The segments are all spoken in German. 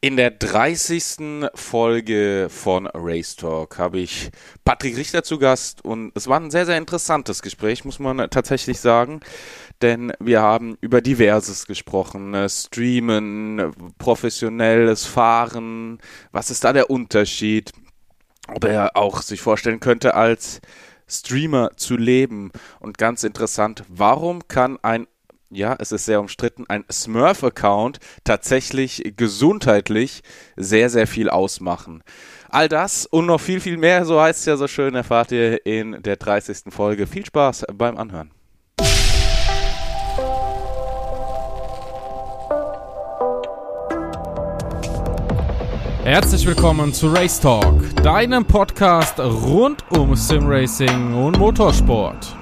In der 30. Folge von Race Talk habe ich Patrick Richter zu Gast und es war ein sehr, sehr interessantes Gespräch, muss man tatsächlich sagen, denn wir haben über Diverses gesprochen, ne? Streamen, professionelles Fahren, was ist da der Unterschied, ob er auch sich vorstellen könnte, als Streamer zu leben und ganz interessant, warum kann ein ja, es ist sehr umstritten, ein Smurf-Account tatsächlich gesundheitlich sehr, sehr viel ausmachen. All das und noch viel, viel mehr, so heißt es ja so schön, erfahrt ihr in der 30. Folge. Viel Spaß beim Anhören. Herzlich willkommen zu Race Talk, deinem Podcast rund um Simracing und Motorsport.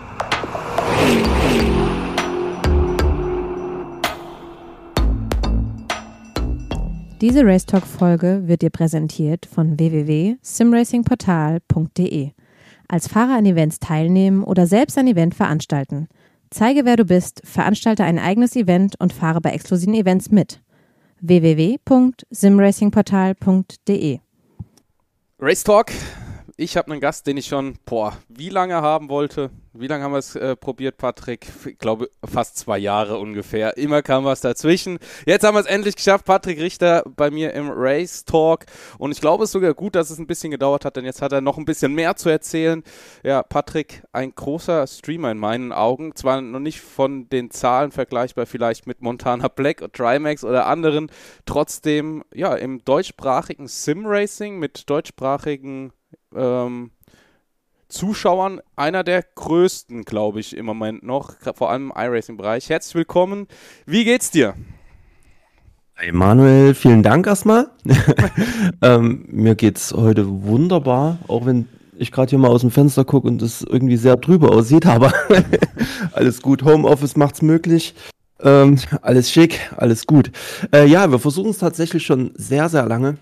Diese Racetalk-Folge wird dir präsentiert von www.simracingportal.de. Als Fahrer an Events teilnehmen oder selbst ein Event veranstalten. Zeige, wer du bist, veranstalte ein eigenes Event und fahre bei exklusiven Events mit. www.simracingportal.de Racetalk ich habe einen Gast, den ich schon, boah, wie lange haben wollte. Wie lange haben wir es äh, probiert, Patrick? Ich glaube, fast zwei Jahre ungefähr. Immer kam was dazwischen. Jetzt haben wir es endlich geschafft. Patrick Richter bei mir im Race Talk. Und ich glaube, es ist sogar gut, dass es ein bisschen gedauert hat, denn jetzt hat er noch ein bisschen mehr zu erzählen. Ja, Patrick, ein großer Streamer in meinen Augen. Zwar noch nicht von den Zahlen vergleichbar, vielleicht mit Montana Black, Trimax oder anderen. Trotzdem, ja, im deutschsprachigen Sim-Racing mit deutschsprachigen ähm, Zuschauern einer der größten, glaube ich, im Moment noch, vor allem im iRacing-Bereich. Herzlich willkommen. Wie geht's dir? Hey Manuel, vielen Dank erstmal. ähm, mir geht's heute wunderbar, auch wenn ich gerade hier mal aus dem Fenster gucke und es irgendwie sehr drüber aussieht, aber alles gut. Homeoffice macht's möglich. Ähm, alles schick, alles gut. Äh, ja, wir versuchen es tatsächlich schon sehr, sehr lange.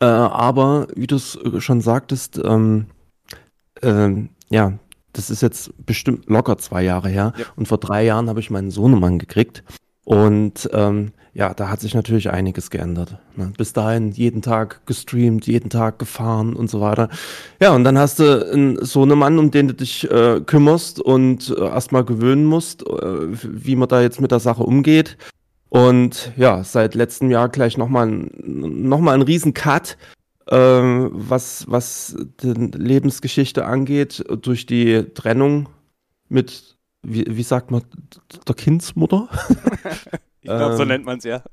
Äh, aber wie du es äh, schon sagtest, ähm, äh, ja, das ist jetzt bestimmt locker zwei Jahre her. Ja. Und vor drei Jahren habe ich meinen Sohnemann gekriegt. Und ähm, ja, da hat sich natürlich einiges geändert. Ne? Bis dahin jeden Tag gestreamt, jeden Tag gefahren und so weiter. Ja, und dann hast du einen Sohnemann, um den du dich äh, kümmerst und äh, erstmal gewöhnen musst, äh, wie man da jetzt mit der Sache umgeht. Und ja, seit letztem Jahr gleich nochmal noch mal ein riesen Cut, äh, was, was die Lebensgeschichte angeht, durch die Trennung mit, wie, wie sagt man, der Kindsmutter? ich glaube, so ähm, nennt man es ja.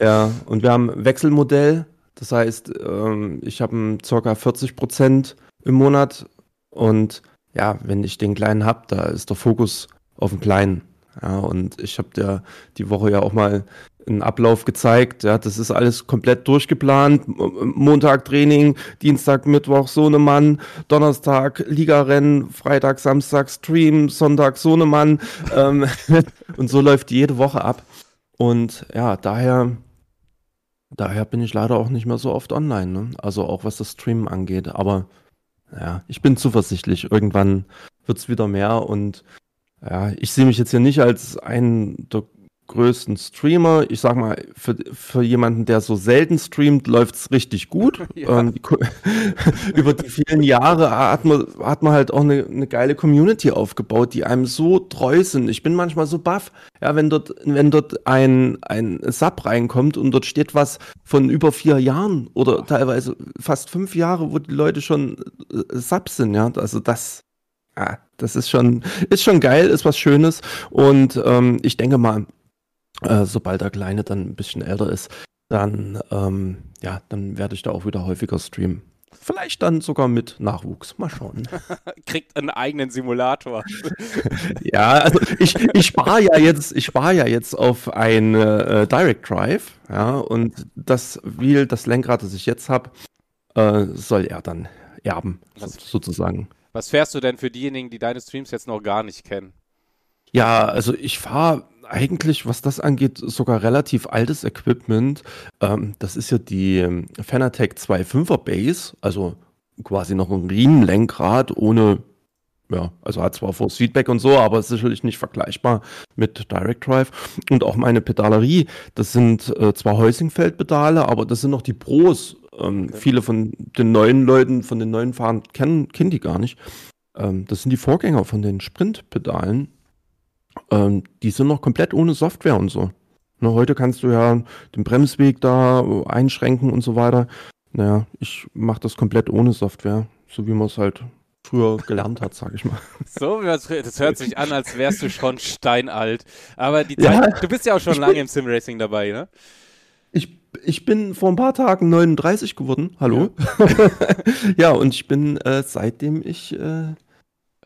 Ja, und wir haben ein Wechselmodell. Das heißt, ähm, ich habe ca. 40 Prozent im Monat und ja, wenn ich den Kleinen habe, da ist der Fokus auf den Kleinen. Ja, und ich habe dir die Woche ja auch mal einen Ablauf gezeigt. Ja, das ist alles komplett durchgeplant. Montag Training, Dienstag, Mittwoch Sohnemann, Donnerstag Ligarennen, Freitag, Samstag Stream, Sonntag Sohnemann. ähm, und so läuft jede Woche ab. Und ja, daher, daher bin ich leider auch nicht mehr so oft online. Ne? Also auch was das Streamen angeht. Aber ja, ich bin zuversichtlich. Irgendwann wird es wieder mehr und ja, ich sehe mich jetzt hier nicht als einen der größten Streamer. Ich sag mal, für, für jemanden, der so selten streamt, läuft es richtig gut. Ja. Ähm, über die vielen Jahre hat man, hat man halt auch eine, eine geile Community aufgebaut, die einem so treu sind. Ich bin manchmal so baff, ja, wenn dort, wenn dort ein, ein Sub reinkommt und dort steht was von über vier Jahren oder teilweise fast fünf Jahre, wo die Leute schon äh, Subs sind, ja. Also das, ja, das ist schon, ist schon geil, ist was Schönes. Und ähm, ich denke mal, äh, sobald der Kleine dann ein bisschen älter ist, dann, ähm, ja, dann werde ich da auch wieder häufiger streamen. Vielleicht dann sogar mit Nachwuchs. Mal schauen. Kriegt einen eigenen Simulator. ja, also ich, ich spare ja jetzt, ich spare ja jetzt auf ein äh, Direct Drive, ja, und das Wheel, das Lenkrad, das ich jetzt habe, äh, soll er dann erben, so, sozusagen. Was fährst du denn für diejenigen, die deine Streams jetzt noch gar nicht kennen? Ja, also ich fahre eigentlich, was das angeht, sogar relativ altes Equipment. Ähm, das ist ja die ähm, Fanatec 2.5er Base, also quasi noch ein Riemenlenkrad ohne ja, also hat zwar Force Feedback und so, aber ist sicherlich nicht vergleichbar mit Direct Drive. Und auch meine Pedalerie, das sind äh, zwar Häusingfeld-Pedale, aber das sind noch die Pros. Ähm, okay. Viele von den neuen Leuten, von den neuen Fahrern kennen, kennen die gar nicht. Ähm, das sind die Vorgänger von den Sprint-Pedalen. Ähm, die sind noch komplett ohne Software und so. Ne, heute kannst du ja den Bremsweg da einschränken und so weiter. Naja, ich mache das komplett ohne Software, so wie man es halt früher gelernt hat, sag ich mal. So, das hört sich an, als wärst du schon steinalt. Aber die Zeit, ja, du bist ja auch schon lange im Simracing dabei, ne? Ich, ich bin vor ein paar Tagen 39 geworden. Hallo? Ja, ja und ich bin äh, seitdem ich, äh,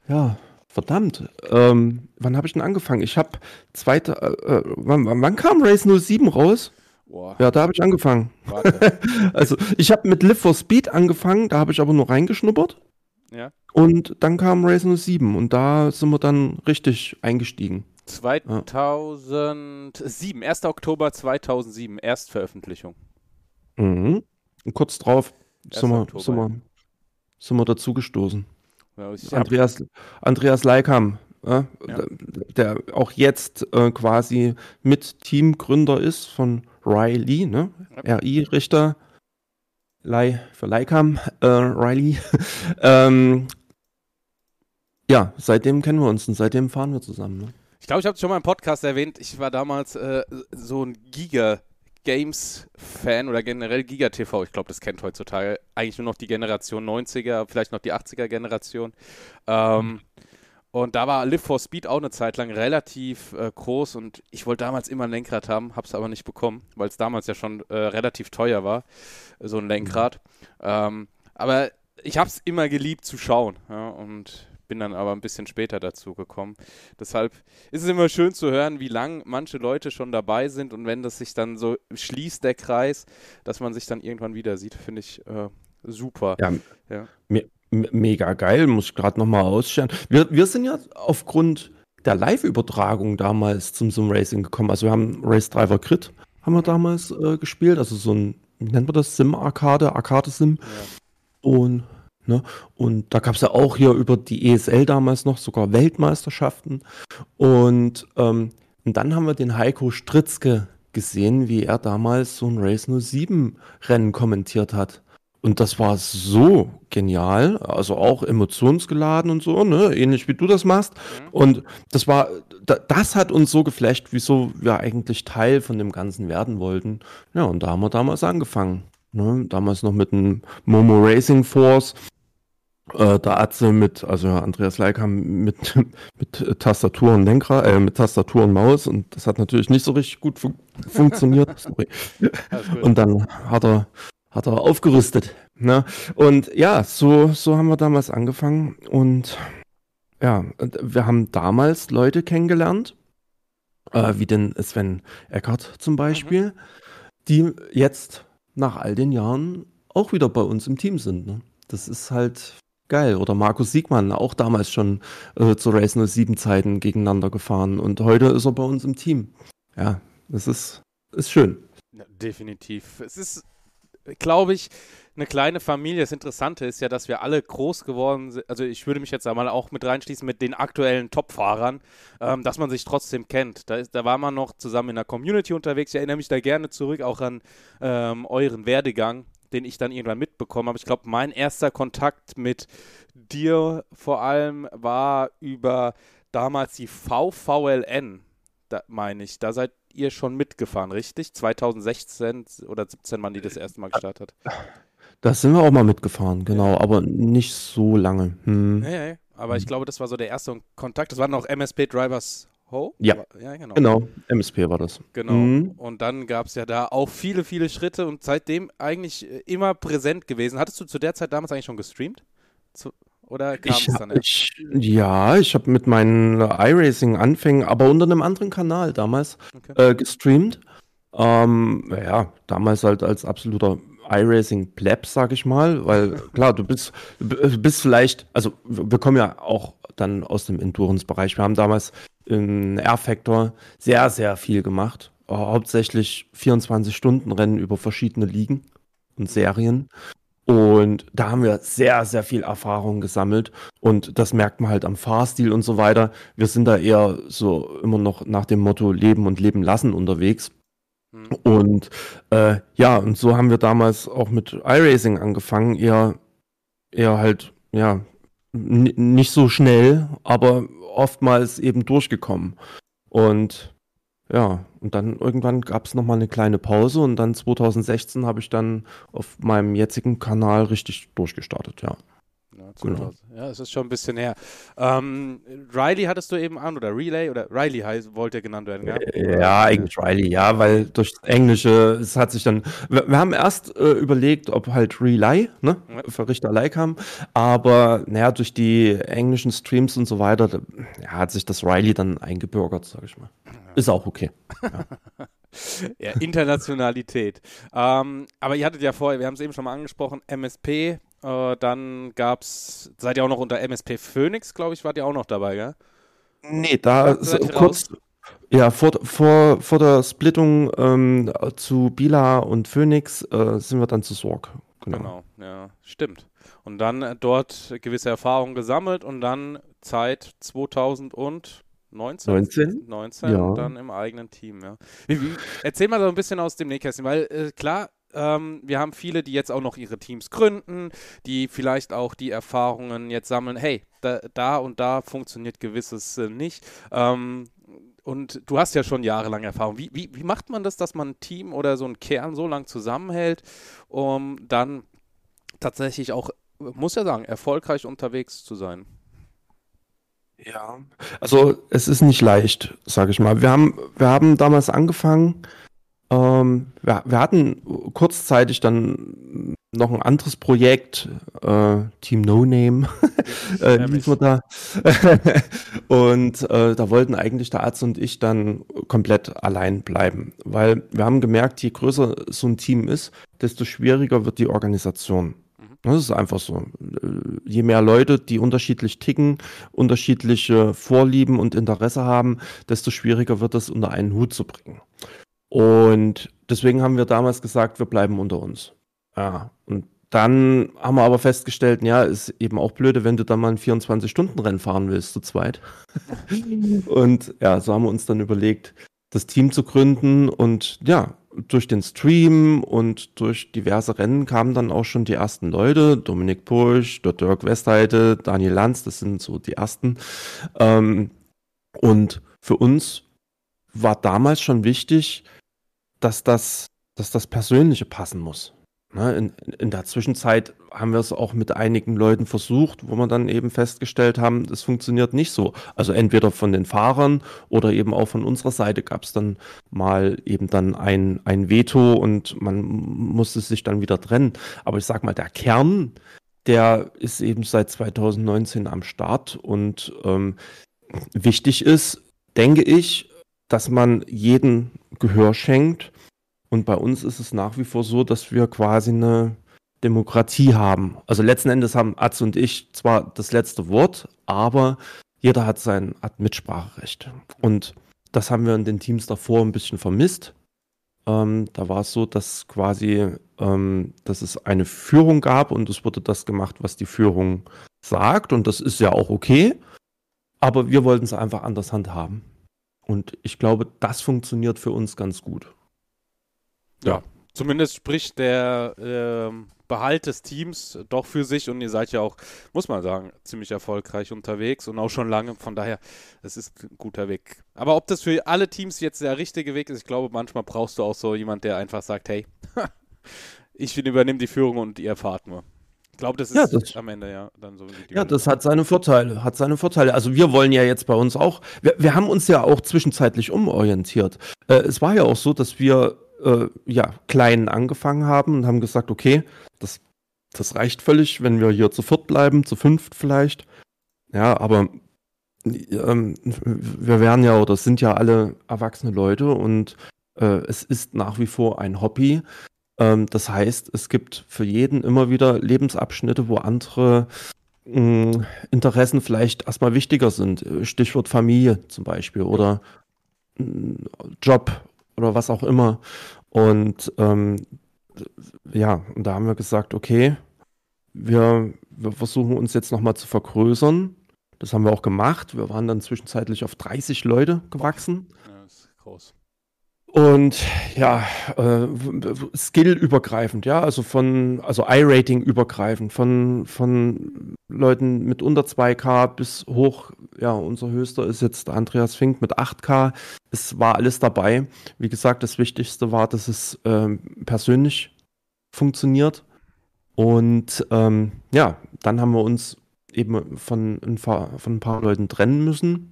ja, verdammt, ähm, wann habe ich denn angefangen? Ich habe zweite, äh, äh, wann, wann kam Race 07 raus? Boah. Ja, da habe ich angefangen. also ich habe mit Live for Speed angefangen, da habe ich aber nur reingeschnuppert. Ja. Und dann kam Race 07 und da sind wir dann richtig eingestiegen. 2007, 1. Oktober 2007, Erstveröffentlichung. Mhm. Und kurz drauf sind wir, sind, wir, sind wir dazugestoßen. Ja, Andreas, Andreas Leikam, äh, ja. der auch jetzt äh, quasi mit Teamgründer ist von Riley, ne? Ja. RI-Richter. Lei für Leikam, äh, Riley. ähm, ja, seitdem kennen wir uns und seitdem fahren wir zusammen. Ne? Ich glaube, ich habe es schon mal im Podcast erwähnt. Ich war damals äh, so ein Giga Games-Fan oder generell Giga TV. Ich glaube, das kennt heutzutage eigentlich nur noch die Generation 90er, vielleicht noch die 80er-Generation. Ähm. Und da war Live for Speed auch eine Zeit lang relativ äh, groß und ich wollte damals immer ein Lenkrad haben, habe es aber nicht bekommen, weil es damals ja schon äh, relativ teuer war, so ein Lenkrad. Mhm. Ähm, aber ich habe es immer geliebt zu schauen ja, und bin dann aber ein bisschen später dazu gekommen. Deshalb ist es immer schön zu hören, wie lang manche Leute schon dabei sind und wenn das sich dann so schließt, der Kreis, dass man sich dann irgendwann wieder sieht, finde ich äh, super. Ja, ja. Mir, mega geil, muss ich gerade nochmal ausstellen. Wir, wir sind ja aufgrund der Live-Übertragung damals zum Zoom Racing gekommen. Also wir haben Race Driver Crit haben wir damals äh, gespielt, also so ein, wie nennt man das, Sim-Arcade, Arcade-Sim. Ja. Und, ne, und da gab es ja auch hier über die ESL damals noch sogar Weltmeisterschaften. Und, ähm, und dann haben wir den Heiko Stritzke gesehen, wie er damals so ein Race 07 Rennen kommentiert hat. Und das war so genial, also auch emotionsgeladen und so, ne? ähnlich wie du das machst. Mhm. Und das war, das hat uns so geflasht, wieso wir eigentlich Teil von dem Ganzen werden wollten. Ja, und da haben wir damals angefangen. Ne? Damals noch mit dem Momo Racing Force. Äh, der Atze mit, also Andreas Leikam mit, mit Tastatur und Lenkrad, äh, mit Tastatur und Maus und das hat natürlich nicht so richtig gut fun funktioniert. und dann hat er hat er aufgerüstet. Ne? Und ja, so, so haben wir damals angefangen. Und ja, wir haben damals Leute kennengelernt, äh, wie den Sven Eckert zum Beispiel, mhm. die jetzt nach all den Jahren auch wieder bei uns im Team sind. Ne? Das ist halt geil. Oder Markus Siegmann, auch damals schon äh, zu Race 07 Zeiten gegeneinander gefahren. Und heute ist er bei uns im Team. Ja, das ist, ist schön. Ja, definitiv. Es ist glaube ich, eine kleine Familie. Das Interessante ist ja, dass wir alle groß geworden sind. Also ich würde mich jetzt einmal auch mit reinschließen mit den aktuellen Top-Fahrern, ähm, dass man sich trotzdem kennt. Da, ist, da war man noch zusammen in der Community unterwegs. Ich erinnere mich da gerne zurück auch an ähm, euren Werdegang, den ich dann irgendwann mitbekommen habe. Ich glaube, mein erster Kontakt mit dir vor allem war über damals die VVLN, da meine ich. Da seid ihr schon mitgefahren, richtig? 2016 oder 17 waren die das erste Mal gestartet. Da sind wir auch mal mitgefahren, genau, aber nicht so lange. Hm. Ja, ja, aber ich glaube, das war so der erste Kontakt. Das waren noch MSP Drivers Ho? Ja, ja genau. genau. MSP war das. Genau. Mhm. Und dann gab es ja da auch viele, viele Schritte und seitdem eigentlich äh, immer präsent gewesen. Hattest du zu der Zeit damals eigentlich schon gestreamt? Zu oder kam ich, es dann ich, Ja, ich habe mit meinen iRacing-Anfängen, aber unter einem anderen Kanal damals okay. äh, gestreamt. Ähm, ja, damals halt als absoluter iRacing Pleb, sag ich mal, weil klar, du bist, bist vielleicht, also wir kommen ja auch dann aus dem Endurance-Bereich. Wir haben damals in R-Factor sehr, sehr viel gemacht. Hauptsächlich 24-Stunden-Rennen über verschiedene Ligen und Serien. Und da haben wir sehr, sehr viel Erfahrung gesammelt. Und das merkt man halt am Fahrstil und so weiter. Wir sind da eher so immer noch nach dem Motto Leben und Leben lassen unterwegs. Mhm. Und äh, ja, und so haben wir damals auch mit iRacing angefangen. Eher, eher halt, ja, nicht so schnell, aber oftmals eben durchgekommen. Und ja, und dann irgendwann gab es nochmal eine kleine Pause und dann 2016 habe ich dann auf meinem jetzigen Kanal richtig durchgestartet, ja. Ja, genau. ja, es ist schon ein bisschen her. Ähm, Riley hattest du eben an oder Relay oder Riley heißt, wollte genannt werden, ja? Ja, eigentlich Riley, ja, weil durch das Englische, es hat sich dann, wir, wir haben erst äh, überlegt, ob halt Relay, ne, ja. Verrichterlei kam, aber naja, durch die englischen Streams und so weiter, da, ja, hat sich das Riley dann eingebürgert, sag ich mal. Ja. Ist auch okay. Ja. ja, Internationalität. ähm, aber ihr hattet ja vorher, wir haben es eben schon mal angesprochen, MSP, äh, dann gab es, seid ihr auch noch unter MSP Phoenix, glaube ich, wart ihr auch noch dabei, gell? Nee, da so, kurz, ja, vor, vor, vor der Splittung ähm, zu Bila und Phoenix äh, sind wir dann zu Sorg. Genau. genau, ja, stimmt. Und dann äh, dort gewisse Erfahrungen gesammelt und dann Zeit 2019. 19? 19 ja. dann im eigenen Team, ja. Erzähl mal so ein bisschen aus dem Nähkästchen, weil äh, klar, ähm, wir haben viele, die jetzt auch noch ihre Teams gründen, die vielleicht auch die Erfahrungen jetzt sammeln, hey, da, da und da funktioniert gewisses äh, nicht. Ähm, und du hast ja schon jahrelang Erfahrung. Wie, wie, wie macht man das, dass man ein Team oder so ein Kern so lang zusammenhält, um dann tatsächlich auch, muss ja sagen, erfolgreich unterwegs zu sein? Ja, also es ist nicht leicht, sage ich mal. Wir haben, wir haben damals angefangen, ähm, wir, wir, hatten kurzzeitig dann noch ein anderes Projekt, äh, Team No Name, äh, wir da. und äh, da wollten eigentlich der Arzt und ich dann komplett allein bleiben, weil wir haben gemerkt, je größer so ein Team ist, desto schwieriger wird die Organisation. Mhm. Das ist einfach so. Je mehr Leute, die unterschiedlich ticken, unterschiedliche Vorlieben und Interesse haben, desto schwieriger wird es unter einen Hut zu bringen. Und deswegen haben wir damals gesagt, wir bleiben unter uns. Ja, und dann haben wir aber festgestellt, ja, ist eben auch blöde, wenn du dann mal ein 24-Stunden-Rennen fahren willst, zu zweit. und ja, so haben wir uns dann überlegt, das Team zu gründen und ja, durch den Stream und durch diverse Rennen kamen dann auch schon die ersten Leute, Dominik Pusch, der Dirk Westheide, Daniel Lanz, das sind so die ersten. Ähm, und für uns war damals schon wichtig, dass das, dass das Persönliche passen muss. Ne, in, in der Zwischenzeit haben wir es auch mit einigen Leuten versucht, wo wir dann eben festgestellt haben, es funktioniert nicht so. Also entweder von den Fahrern oder eben auch von unserer Seite gab es dann mal eben dann ein, ein Veto und man musste sich dann wieder trennen. Aber ich sag mal, der Kern, der ist eben seit 2019 am Start und ähm, wichtig ist, denke ich, dass man jeden Gehör schenkt. Und bei uns ist es nach wie vor so, dass wir quasi eine Demokratie haben. Also letzten Endes haben Atze und ich zwar das letzte Wort, aber jeder hat sein hat Mitspracherecht. Und das haben wir in den Teams davor ein bisschen vermisst. Ähm, da war es so, dass quasi, ähm, dass es eine Führung gab und es wurde das gemacht, was die Führung sagt. Und das ist ja auch okay. Aber wir wollten es einfach anders handhaben. Und ich glaube, das funktioniert für uns ganz gut. Ja, zumindest spricht der äh, Behalt des Teams doch für sich und ihr seid ja auch, muss man sagen, ziemlich erfolgreich unterwegs und auch schon lange. Von daher, es ist ein guter Weg. Aber ob das für alle Teams jetzt der richtige Weg ist, ich glaube, manchmal brauchst du auch so jemand, der einfach sagt, hey, ich übernehme die Führung und ihr fahrt nur. Ich glaube, das ist ja, das, am Ende ja dann so. ja, das hat seine Vorteile, hat seine Vorteile. Also wir wollen ja jetzt bei uns auch, wir, wir haben uns ja auch zwischenzeitlich umorientiert. Äh, es war ja auch so, dass wir äh, ja klein angefangen haben und haben gesagt, okay, das, das reicht völlig, wenn wir hier zu viert bleiben, zu fünft vielleicht. Ja, aber ähm, wir werden ja oder sind ja alle erwachsene Leute und äh, es ist nach wie vor ein Hobby. Ähm, das heißt, es gibt für jeden immer wieder Lebensabschnitte, wo andere mh, hm, Interessen vielleicht erstmal wichtiger sind. Stichwort Familie zum Beispiel oder mh, hm, Job oder was auch immer. Und ähm, ja, da haben wir gesagt, okay, wir, wir versuchen uns jetzt nochmal zu vergrößern. Das haben wir auch gemacht. Wir waren dann zwischenzeitlich auf 30 Leute gewachsen. Ja, das ist groß. Und ja, äh, Skill-übergreifend, ja, also von, also I-Rating übergreifend, von, von Leuten mit unter 2K bis hoch, ja, unser höchster ist jetzt Andreas Fink mit 8K. Es war alles dabei. Wie gesagt, das Wichtigste war, dass es äh, persönlich funktioniert. Und ähm, ja, dann haben wir uns eben von ein, paar, von ein paar Leuten trennen müssen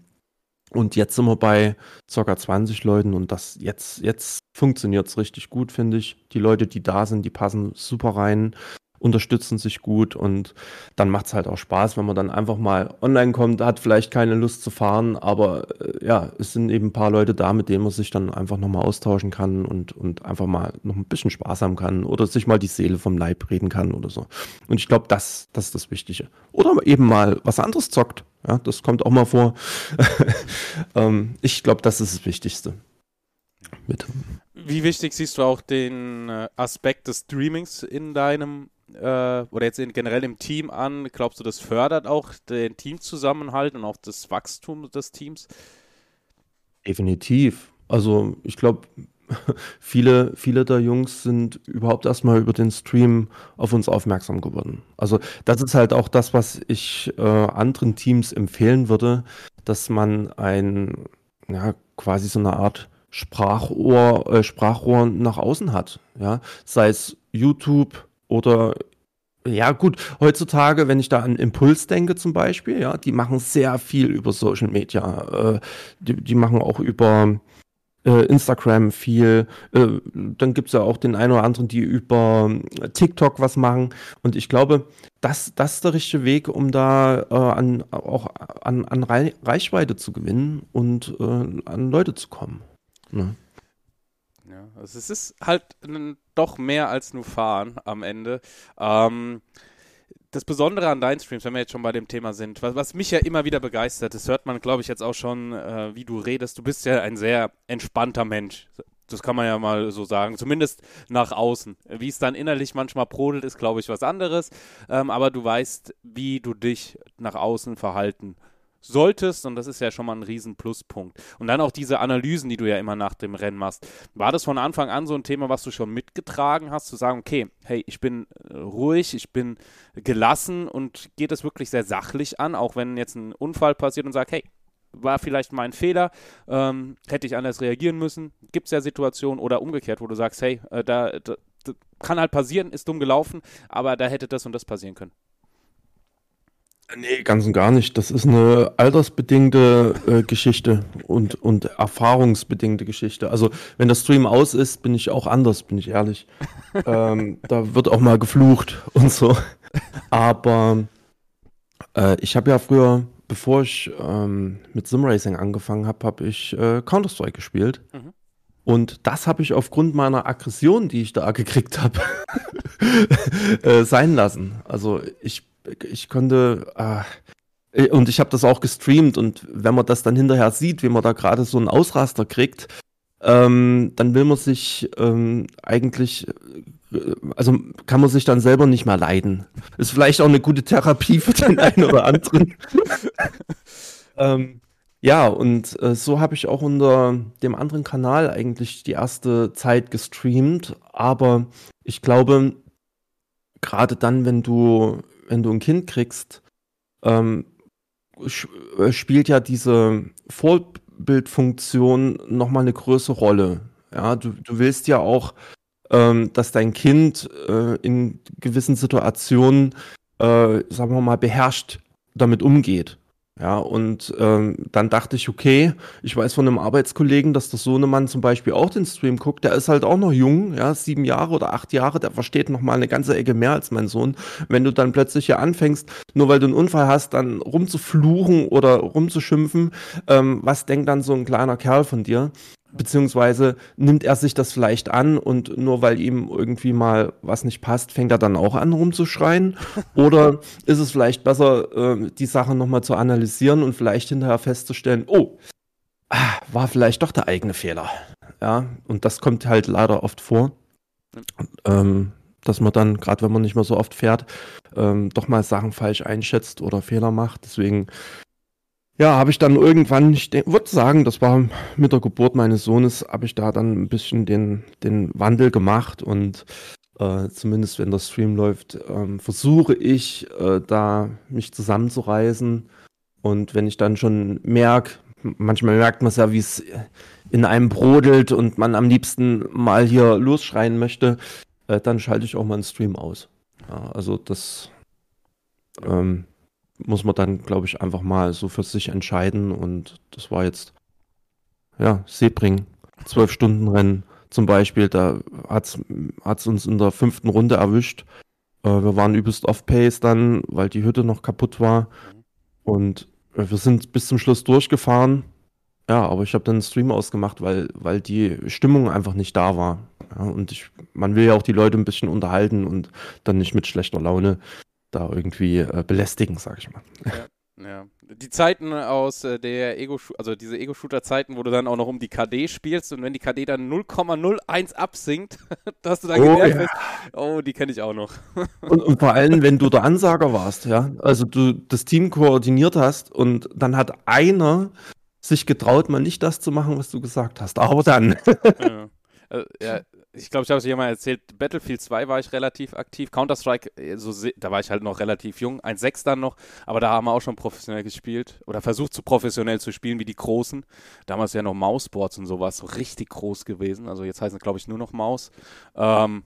und jetzt sind wir bei ca. 20 Leuten und das jetzt, jetzt funktioniert es richtig gut, finde ich. Die Leute, die da sind, die passen super rein unterstützen sich gut und dann macht es halt auch Spaß, wenn man dann einfach mal online kommt, hat vielleicht keine Lust zu fahren, aber äh, ja, es sind eben ein paar Leute da, mit denen man sich dann einfach nochmal austauschen kann und, und einfach mal noch ein bisschen Spaß haben kann oder sich mal die Seele vom Leib reden kann oder so. Und ich glaube, das, das ist das Wichtige. Oder eben mal was anderes zockt. Ja, das kommt auch mal vor. ähm, ich glaube, das ist das Wichtigste. Mit. Wie wichtig siehst du auch den äh, Aspekt des Streamings in deinem äh, oder jetzt in, generell im Team an? Glaubst du, das fördert auch den Teamzusammenhalt und auch das Wachstum des Teams? Definitiv. Also ich glaube, viele, viele der Jungs sind überhaupt erstmal über den Stream auf uns aufmerksam geworden. Also das ist halt auch das, was ich äh, anderen Teams empfehlen würde, dass man ein, ja, quasi so eine Art Sprachrohr, äh, Sprachrohr nach außen hat. Ja? Sei es YouTube, oder ja, gut, heutzutage, wenn ich da an Impuls denke zum Beispiel, ja, die machen sehr viel über Social Media. Äh, die, die machen auch über äh, Instagram viel. Äh, dann gibt es ja auch den einen oder anderen, die über TikTok was machen. Und ich glaube, das, das ist der richtige Weg, um da äh, an, auch an, an Reichweite zu gewinnen und äh, an Leute zu kommen. Ne? Ja, also es ist halt doch mehr als nur Fahren am Ende. Ähm, das Besondere an deinen Streams, wenn wir jetzt schon bei dem Thema sind, was, was mich ja immer wieder begeistert, das hört man, glaube ich, jetzt auch schon, äh, wie du redest. Du bist ja ein sehr entspannter Mensch. Das kann man ja mal so sagen, zumindest nach außen. Wie es dann innerlich manchmal brodelt, ist, glaube ich, was anderes. Ähm, aber du weißt, wie du dich nach außen verhalten solltest, und das ist ja schon mal ein riesen Pluspunkt. Und dann auch diese Analysen, die du ja immer nach dem Rennen machst. War das von Anfang an so ein Thema, was du schon mitgetragen hast, zu sagen, okay, hey, ich bin äh, ruhig, ich bin gelassen und geht das wirklich sehr sachlich an, auch wenn jetzt ein Unfall passiert und sagt, hey, war vielleicht mein Fehler, ähm, hätte ich anders reagieren müssen. Gibt es ja Situationen oder umgekehrt, wo du sagst, hey, äh, da, da, da kann halt passieren, ist dumm gelaufen, aber da hätte das und das passieren können. Nee, ganz und gar nicht. Das ist eine altersbedingte äh, Geschichte und, und erfahrungsbedingte Geschichte. Also, wenn der Stream aus ist, bin ich auch anders, bin ich ehrlich. ähm, da wird auch mal geflucht und so. Aber äh, ich habe ja früher, bevor ich ähm, mit Simracing angefangen habe, habe ich äh, Counter-Strike gespielt. Mhm. Und das habe ich aufgrund meiner Aggression, die ich da gekriegt habe, äh, sein lassen. Also ich ich konnte, äh, und ich habe das auch gestreamt und wenn man das dann hinterher sieht, wie man da gerade so einen Ausraster kriegt, ähm, dann will man sich ähm, eigentlich, äh, also kann man sich dann selber nicht mehr leiden. Ist vielleicht auch eine gute Therapie für den einen oder anderen. ähm, ja, und äh, so habe ich auch unter dem anderen Kanal eigentlich die erste Zeit gestreamt, aber ich glaube, gerade dann, wenn du wenn du ein Kind kriegst, ähm, äh, spielt ja diese Vorbildfunktion nochmal eine größere Rolle. Ja, du, du willst ja auch, ähm, dass dein Kind äh, in gewissen Situationen, äh, sagen wir mal, beherrscht damit umgeht. Ja, und ähm, dann dachte ich, okay, ich weiß von einem Arbeitskollegen, dass der Sohnemann zum Beispiel auch den Stream guckt. Der ist halt auch noch jung, ja, sieben Jahre oder acht Jahre, der versteht noch mal eine ganze Ecke mehr als mein Sohn. Wenn du dann plötzlich hier anfängst, nur weil du einen Unfall hast, dann rumzufluchen oder rumzuschimpfen, ähm, was denkt dann so ein kleiner Kerl von dir? Beziehungsweise nimmt er sich das vielleicht an und nur weil ihm irgendwie mal was nicht passt, fängt er dann auch an rumzuschreien? Oder ist es vielleicht besser, äh, die Sache nochmal zu analysieren und vielleicht hinterher festzustellen, oh, ah, war vielleicht doch der eigene Fehler. Ja, und das kommt halt leider oft vor. Ähm, dass man dann, gerade wenn man nicht mehr so oft fährt, ähm, doch mal Sachen falsch einschätzt oder Fehler macht. Deswegen, ja, habe ich dann irgendwann, ich würde sagen, das war mit der Geburt meines Sohnes, habe ich da dann ein bisschen den, den Wandel gemacht und äh, zumindest wenn der Stream läuft, ähm, versuche ich äh, da mich zusammenzureißen. Und wenn ich dann schon merke, manchmal merkt man es ja, wie es in einem brodelt und man am liebsten mal hier losschreien möchte, äh, dann schalte ich auch mal einen Stream aus. Ja, also das ähm, muss man dann, glaube ich, einfach mal so für sich entscheiden. Und das war jetzt, ja, Sebring, zwölf Stunden Rennen zum Beispiel, da hat es uns in der fünften Runde erwischt. Äh, wir waren übelst off-pace dann, weil die Hütte noch kaputt war. Und äh, wir sind bis zum Schluss durchgefahren. Ja, aber ich habe dann einen Stream ausgemacht, weil, weil die Stimmung einfach nicht da war. Ja, und ich, man will ja auch die Leute ein bisschen unterhalten und dann nicht mit schlechter Laune da irgendwie äh, belästigen, sag ich mal. Ja. Ja. Die Zeiten aus äh, der Ego, also diese Ego-Shooter-Zeiten, wo du dann auch noch um die KD spielst und wenn die KD dann 0,01 absinkt, dass du dann Oh, gemerkt ja. hast, oh, die kenne ich auch noch. Und, und vor allem, wenn du der Ansager warst, ja, also du das Team koordiniert hast und dann hat einer sich getraut, mal nicht das zu machen, was du gesagt hast. Aber dann. ja. Also, ja, ich glaube, ich habe es dir mal erzählt, Battlefield 2 war ich relativ aktiv, Counter-Strike, äh, so, da war ich halt noch relativ jung, 1.6 dann noch, aber da haben wir auch schon professionell gespielt oder versucht, so professionell zu spielen wie die Großen. Damals ja noch Mouseboards und sowas, so richtig groß gewesen, also jetzt heißen glaube ich, nur noch Maus. Ähm,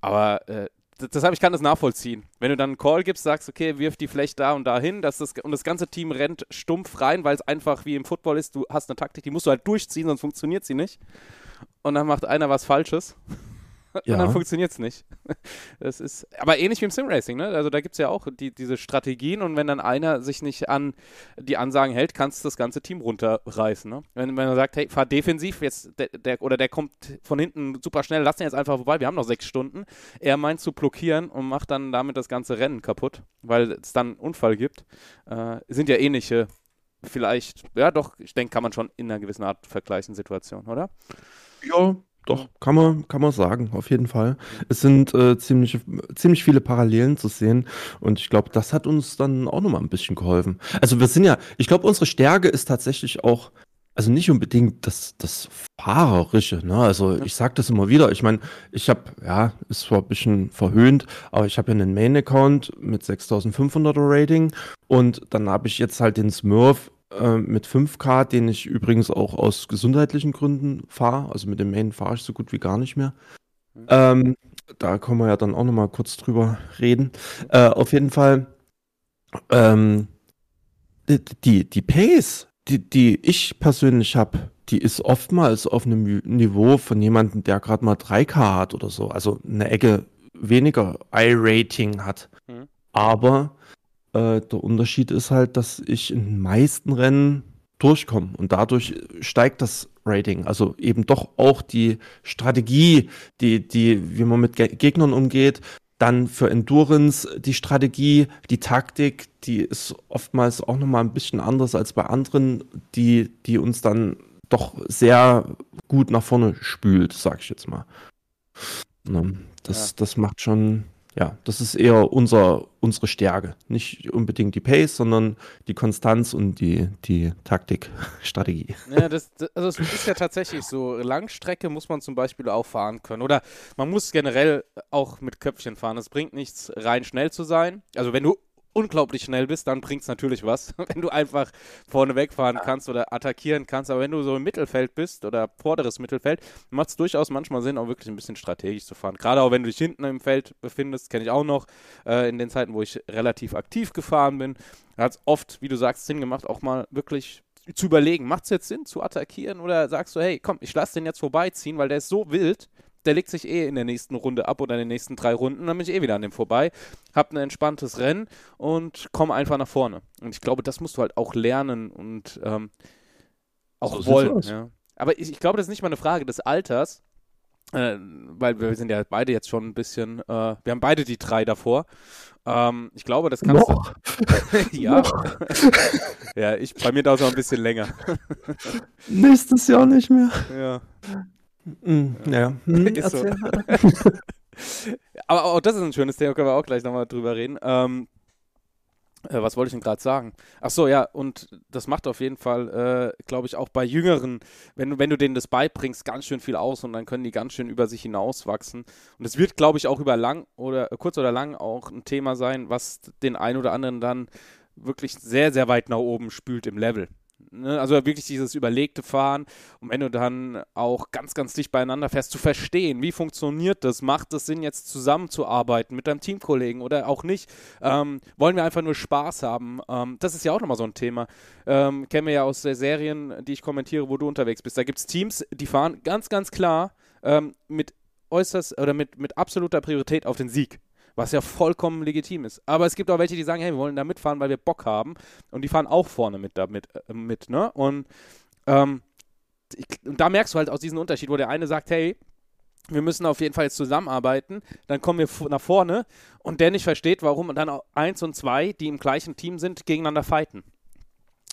aber äh, deshalb, ich kann das nachvollziehen. Wenn du dann einen Call gibst, sagst, okay, wirf die vielleicht da und da hin, das, und das ganze Team rennt stumpf rein, weil es einfach wie im Football ist, du hast eine Taktik, die musst du halt durchziehen, sonst funktioniert sie nicht. Und dann macht einer was Falsches. Und Ja. dann funktioniert es nicht. Das ist, aber ähnlich wie im Simracing, ne? Also da gibt es ja auch die, diese Strategien und wenn dann einer sich nicht an die Ansagen hält, kannst du das ganze Team runterreißen. Ne? Wenn, wenn er sagt, hey, fahr defensiv, jetzt der, der, oder der kommt von hinten super schnell, lass den jetzt einfach vorbei, wir haben noch sechs Stunden. Er meint zu blockieren und macht dann damit das ganze Rennen kaputt, weil es dann einen Unfall gibt. Äh, sind ja ähnliche, vielleicht, ja doch, ich denke, kann man schon in einer gewissen Art vergleichen, Situation, oder? Ja, doch, kann man, kann man sagen, auf jeden Fall. Es sind äh, ziemlich, ziemlich viele Parallelen zu sehen und ich glaube, das hat uns dann auch nochmal ein bisschen geholfen. Also wir sind ja, ich glaube, unsere Stärke ist tatsächlich auch, also nicht unbedingt das, das Fahrerische, ne? Also ich sage das immer wieder, ich meine, ich habe, ja, ist zwar ein bisschen verhöhnt, aber ich habe ja einen Main-Account mit 6500er Rating und dann habe ich jetzt halt den Smurf äh, mit 5K, den ich übrigens auch aus gesundheitlichen Gründen fahre. Also mit dem Main fahre ich so gut wie gar nicht mehr. Ähm, da können wir ja dann auch nochmal kurz drüber reden. Äh, auf jeden Fall, ähm, die, die, Pace, die, die ich persönlich habe, die ist oftmals auf einem Ni- Niveau von jemandem, der gerade mal 3K hat oder so. Also eine Ecke weniger I-Rating hat. Mhm. Aber äh, der Unterschied ist halt, dass ich in den meisten Rennen durchkomme und dadurch steigt das Rating. Also eben doch auch die Strategie, die, die, wie man mit Ge Gegnern umgeht, dann für Endurance die Strategie, die Taktik, die ist oftmals auch nochmal ein bisschen anders als bei anderen, die, die uns dann doch sehr gut nach vorne spült, sag ich jetzt mal. Ne, Das, Ja. das macht schon, ja, das ist eher unser, unsere Stärke. Nicht unbedingt die Pace, sondern die Konstanz und die, die Taktik, Strategie. Ja, das, das, also es ist ja tatsächlich so. Langstrecke muss man zum Beispiel auch fahren können. Oder man muss generell auch mit Köpfchen fahren. Es bringt nichts, rein schnell zu sein. Also wenn du unglaublich schnell bist, dann bringt es natürlich was. Wenn du einfach vorne wegfahren kannst oder attackieren kannst. Aber wenn du so im Mittelfeld bist oder vorderes Mittelfeld, macht es durchaus manchmal Sinn, auch wirklich ein bisschen strategisch zu fahren. Gerade auch wenn du dich hinten im Feld befindest, kenne ich auch noch, äh, in den Zeiten, wo ich relativ aktiv gefahren bin, hat es oft, wie du sagst, Sinn gemacht, auch mal wirklich zu überlegen, macht es jetzt Sinn zu attackieren oder sagst du, hey, komm, ich lasse den jetzt vorbeiziehen, weil der ist so wild, der legt sich eh in der nächsten Runde ab oder in den nächsten drei Runden, dann bin ich eh wieder an dem vorbei, hab ein entspanntes Rennen und komme einfach nach vorne. Und ich glaube, das musst du halt auch lernen und ähm, auch So wollen. Ja. Aber ich, ich glaube, das ist nicht mal eine Frage des Alters, äh, weil wir sind ja beide jetzt schon ein bisschen, äh, wir haben beide die drei davor. Ähm, ich glaube, das kannst Noch. du. ja. ja, ich, bei mir dauert es noch ein bisschen länger. Nächstes Jahr nicht mehr. ja. Hm, ja. Hm, Ist so. aber auch das ist ein schönes Thema, können wir auch gleich nochmal drüber reden. Ähm, äh, was wollte ich denn gerade sagen? Ach so, ja, und das macht auf jeden Fall, äh, glaube ich, auch bei Jüngeren, wenn, wenn du denen das beibringst, ganz schön viel aus und dann können die ganz schön über sich hinauswachsen. Und es wird, glaube ich, auch über lang oder äh, kurz oder lang auch ein Thema sein, was den einen oder anderen dann wirklich sehr, sehr weit nach oben spült im Level. Ne? Also wirklich dieses überlegte Fahren wenn du dann auch ganz, ganz dicht beieinander fährst, zu verstehen, wie funktioniert das, macht es Sinn, jetzt zusammenzuarbeiten mit deinem Teamkollegen oder auch nicht, ähm, wollen wir einfach nur Spaß haben. Ähm, das ist ja auch nochmal so ein Thema. Ähm, kennen wir ja aus der Serien, die ich kommentiere, wo du unterwegs bist. Da gibt es Teams, die fahren ganz, ganz klar ähm, mit äußerst oder mit, mit absoluter Priorität auf den Sieg was ja vollkommen legitim ist. Aber es gibt auch welche, die sagen, hey, wir wollen da mitfahren, weil wir Bock haben. Und die fahren auch vorne mit da mit, äh, mit ne? Und, ähm, ich, und da merkst du halt aus diesem Unterschied, wo der eine sagt, hey, wir müssen auf jeden Fall jetzt zusammenarbeiten, dann kommen wir nach vorne und der nicht versteht, warum dann eins und zwei, die im gleichen Team sind, gegeneinander fighten.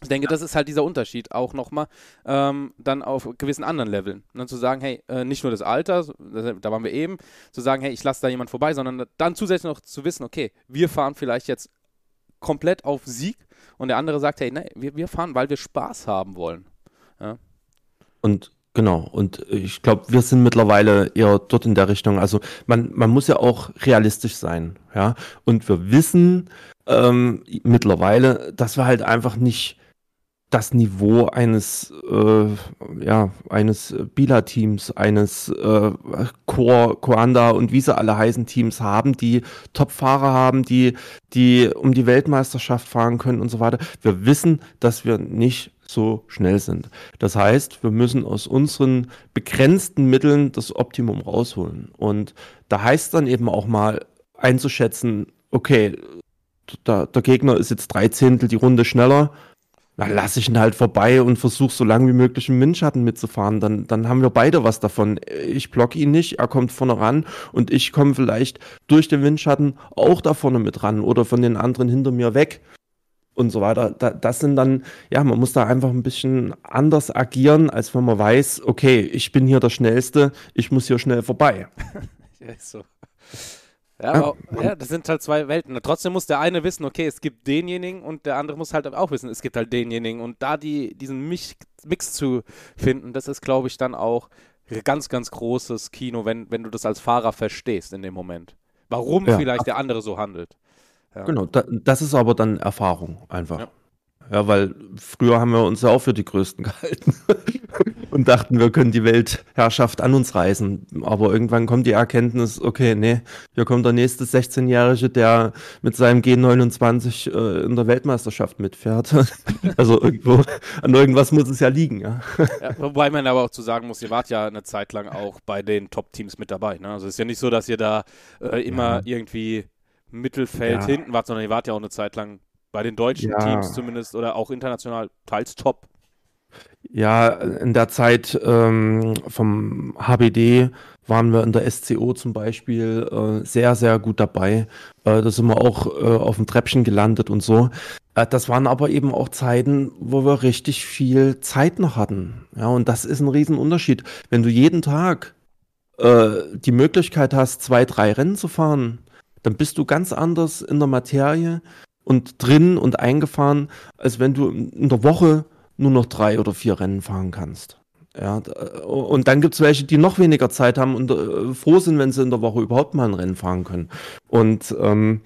Ich denke, ja. das ist halt dieser Unterschied auch nochmal ähm, dann auf gewissen anderen Leveln. Und dann zu sagen, hey, äh, nicht nur das Alter, da waren wir eben, zu sagen, hey, ich lasse da jemand vorbei, sondern dann zusätzlich noch zu wissen, okay, wir fahren vielleicht jetzt komplett auf Sieg und der andere sagt, hey, nee, wir, wir fahren, weil wir Spaß haben wollen. Ja. Und Genau, und ich glaube, wir sind mittlerweile eher dort in der Richtung. Also man, man muss ja auch realistisch sein, ja. Und wir wissen ähm, mittlerweile, dass wir halt einfach nicht das Niveau eines äh, ja eines Bila-Teams, eines äh, Core, Coanda und wie sie alle heißen Teams haben, die Top-Fahrer haben, die die um die Weltmeisterschaft fahren können und so weiter. Wir wissen, dass wir nicht so schnell sind. Das heißt, wir müssen aus unseren begrenzten Mitteln das Optimum rausholen. Und da heißt dann eben auch mal einzuschätzen, okay, der, der Gegner ist jetzt drei Zehntel die Runde schneller dann lasse ich ihn halt vorbei und versuche so lange wie möglich im Windschatten mitzufahren. Dann, dann haben wir beide was davon. Ich block ihn nicht, er kommt vorne ran und ich komme vielleicht durch den Windschatten auch da vorne mit ran oder von den anderen hinter mir weg und so weiter. Da, das sind dann, ja, man muss da einfach ein bisschen anders agieren, als wenn man weiß, okay, ich bin hier der Schnellste, ich muss hier schnell vorbei. ja, so. Ja, ja. Aber, ja, das sind halt zwei Welten. Trotzdem muss der eine wissen, okay, es gibt denjenigen und der andere muss halt auch wissen, es gibt halt denjenigen. Und da die, diesen Mix, Mix zu finden, das ist, glaube ich, dann auch ganz, ganz großes Kino, wenn, wenn du das als Fahrer verstehst in dem Moment. Warum ja. vielleicht der andere so handelt. Ja. Genau, da, das ist aber dann Erfahrung einfach. Ja. Weil früher haben wir uns ja auch für die Größten gehalten und dachten, wir können die Weltherrschaft an uns reißen. Aber irgendwann kommt die Erkenntnis, okay, nee, hier kommt der nächste 16-Jährige, der mit seinem G29 äh, in der Weltmeisterschaft mitfährt. also irgendwo, an irgendwas muss es ja liegen, ja. ja. Wobei man aber auch zu sagen muss, ihr wart ja eine Zeit lang auch bei den Top-Teams mit dabei. Ne? Also es ist ja nicht so, dass ihr da äh, immer ja. irgendwie Mittelfeld ja. hinten wart, sondern ihr wart ja auch eine Zeit lang bei den deutschen ja. Teams zumindest oder auch international teils top. Ja, in der Zeit ähm, vom HBD waren wir in der SCO zum Beispiel äh, sehr, sehr gut dabei. Äh, da sind wir auch äh, auf dem Treppchen gelandet und so. Äh, das waren aber eben auch Zeiten, wo wir richtig viel Zeit noch hatten. Ja, und das ist ein Riesenunterschied. Wenn du jeden Tag äh, die Möglichkeit hast, zwei, drei Rennen zu fahren, dann bist du ganz anders in der Materie und drin und eingefahren, als wenn du in der Woche nur noch drei oder vier Rennen fahren kannst. Ja, und dann gibt es welche, die noch weniger Zeit haben und äh, froh sind, wenn sie in der Woche überhaupt mal ein Rennen fahren können. Und ähm,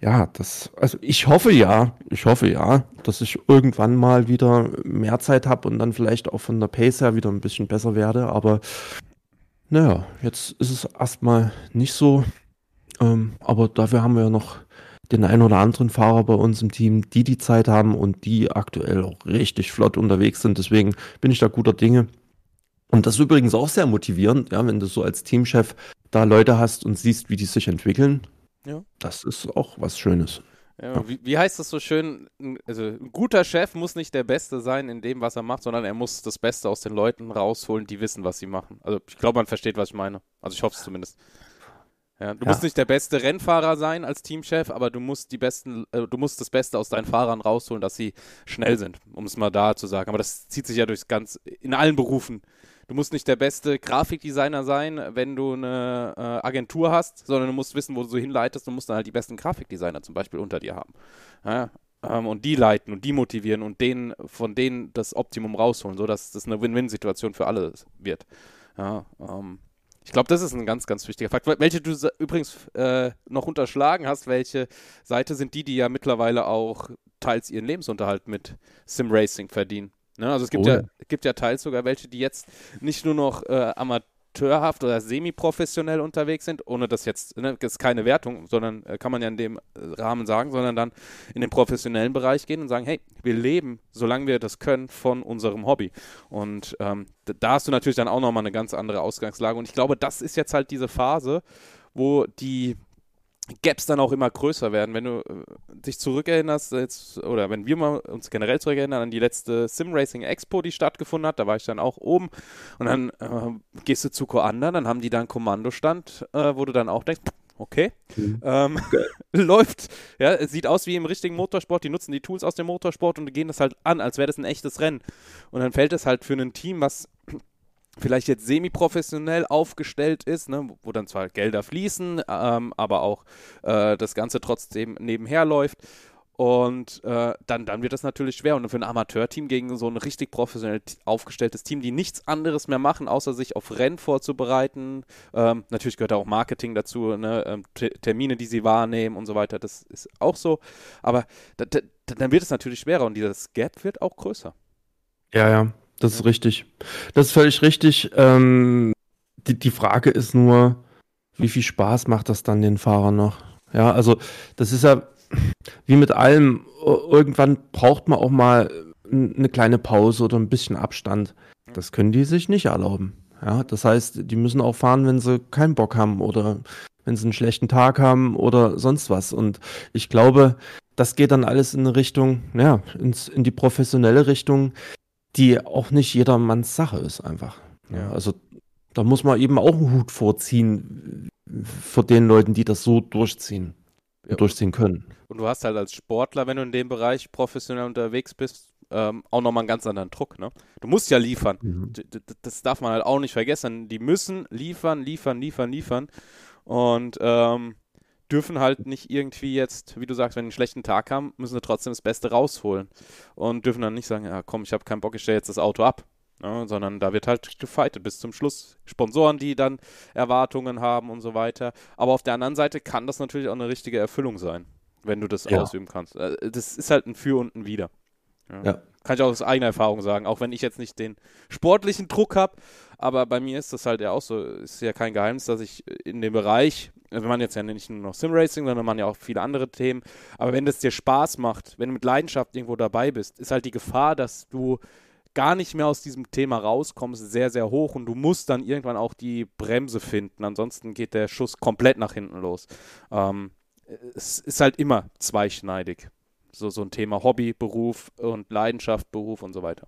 ja, das, also ich hoffe ja, ich hoffe ja, dass ich irgendwann mal wieder mehr Zeit habe und dann vielleicht auch von der Pace her wieder ein bisschen besser werde. Aber naja, jetzt ist es erstmal nicht so. Ähm, aber dafür haben wir ja noch den einen oder anderen Fahrer bei uns im Team, die die Zeit haben und die aktuell auch richtig flott unterwegs sind. Deswegen bin ich da guter Dinge. Und das ist übrigens auch sehr motivierend, ja, wenn du so als Teamchef da Leute hast und siehst, wie die sich entwickeln. Ja. Das ist auch was Schönes. Ja. Wie, wie, heißt das so schön? Also, ein guter Chef muss nicht der Beste sein in dem, was er macht, sondern er muss das Beste aus den Leuten rausholen, die wissen, was sie machen. Also, ich glaube, man versteht, was ich meine. Also, ich hoffe es zumindest. Ja, du ja. musst nicht der beste Rennfahrer sein als Teamchef, aber du musst die besten, äh, du musst das Beste aus deinen Fahrern rausholen, dass sie schnell sind, um es mal da zu sagen. Aber das zieht sich ja durchs ganz, in allen Berufen du musst nicht der beste Grafikdesigner sein, wenn du eine äh, Agentur hast, sondern du musst wissen, wo du so hinleitest und musst dann halt die besten Grafikdesigner zum Beispiel unter dir haben. Ja, ähm, und die leiten und die motivieren und denen, von denen das Optimum rausholen, sodass das eine Win-Win-Situation für alle wird. Ja, ähm, ich glaube, das ist ein ganz, ganz wichtiger Fakt. Welche du übrigens äh, noch unterschlagen hast, welche Seite sind die, die ja mittlerweile auch teils ihren Lebensunterhalt mit Sim-Racing verdienen. Ne? Also es gibt, oh. ja, gibt ja teils sogar welche, die jetzt nicht nur noch äh, Amateur amateurhaft oder semi-professionell unterwegs sind, ohne das jetzt, ne, das ist keine Wertung, sondern äh, kann man ja in dem äh, Rahmen sagen, sondern dann in den professionellen Bereich gehen und sagen, hey, wir leben, solange wir das können, von unserem Hobby. Und ähm, da hast du natürlich dann auch nochmal eine ganz andere Ausgangslage. Und ich glaube, das ist jetzt halt diese Phase, wo die Gaps dann auch immer größer werden. Wenn du äh, dich zurückerinnerst, jetzt, oder wenn wir mal uns generell zurückerinnern an die letzte Sim Racing Expo, die stattgefunden hat, da war ich dann auch oben und dann äh, gehst du zu Coanda, dann haben die da einen Kommandostand, äh, wo du dann auch denkst, okay, mhm. ähm, läuft, ja, es sieht aus wie im richtigen Motorsport, die nutzen die Tools aus dem Motorsport und gehen das halt an, als wäre das ein echtes Rennen. Und dann fällt es halt für ein Team, was vielleicht jetzt semi-professionell aufgestellt ist, ne, wo dann zwar Gelder fließen, ähm, aber auch äh, das Ganze trotzdem nebenher läuft. Und äh, dann, dann wird das natürlich schwer. Und für ein Amateurteam gegen so ein richtig professionell aufgestelltes Team, die nichts anderes mehr machen, außer sich auf Rennen vorzubereiten. Ähm, natürlich gehört auch Marketing dazu, ne? ähm, Termine, die sie wahrnehmen und so weiter. Das ist auch so. Aber da, da, dann wird es natürlich schwerer und dieses Gap wird auch größer. Ja, ja. Das ist richtig. Das ist völlig richtig. Ähm, die, die Frage ist nur, wie viel Spaß macht das dann den Fahrern noch? Ja, also das ist ja wie mit allem. Irgendwann braucht man auch mal eine kleine Pause oder ein bisschen Abstand. Das können die sich nicht erlauben. Ja, das heißt, die müssen auch fahren, wenn sie keinen Bock haben oder wenn sie einen schlechten Tag haben oder sonst was. Und ich glaube, das geht dann alles in eine Richtung, ja, ins, in die professionelle Richtung die auch nicht jedermanns Sache ist einfach. Ja, also da muss man eben auch einen Hut vorziehen vor den Leuten, die das so durchziehen ja. durchziehen können. Und du hast halt als Sportler, wenn du in dem Bereich professionell unterwegs bist, ähm, auch nochmal einen ganz anderen Druck. Ne? Du musst ja liefern. Mhm. Das darf man halt auch nicht vergessen. Die müssen liefern, liefern, liefern, liefern. Und ähm, dürfen halt nicht irgendwie jetzt, wie du sagst, wenn die einen schlechten Tag haben, müssen sie trotzdem das Beste rausholen. Und dürfen dann nicht sagen, ja komm, ich habe keinen Bock, ich stelle jetzt das Auto ab. Ja, sondern da wird halt gefightet bis zum Schluss. Sponsoren, die dann Erwartungen haben und so weiter. Aber auf der anderen Seite kann das natürlich auch eine richtige Erfüllung sein, wenn du das ja. ausüben kannst. Äh, das ist halt ein Für und ein Wider. Ja. ja. Kann ich auch aus eigener Erfahrung sagen, auch wenn ich jetzt nicht den sportlichen Druck habe, aber bei mir ist das halt ja auch so, ist ja kein Geheimnis, dass ich in dem Bereich wir machen jetzt ja nicht nur noch Simracing, sondern man ja auch viele andere Themen. Aber wenn das dir Spaß macht, wenn du mit Leidenschaft irgendwo dabei bist, ist halt die Gefahr, dass du gar nicht mehr aus diesem Thema rauskommst, sehr, sehr hoch und du musst dann irgendwann auch die Bremse finden. Ansonsten geht der Schuss komplett nach hinten los. Ähm, es ist halt immer zweischneidig. So, so ein Thema Hobby, Beruf und Leidenschaft, Beruf und so weiter.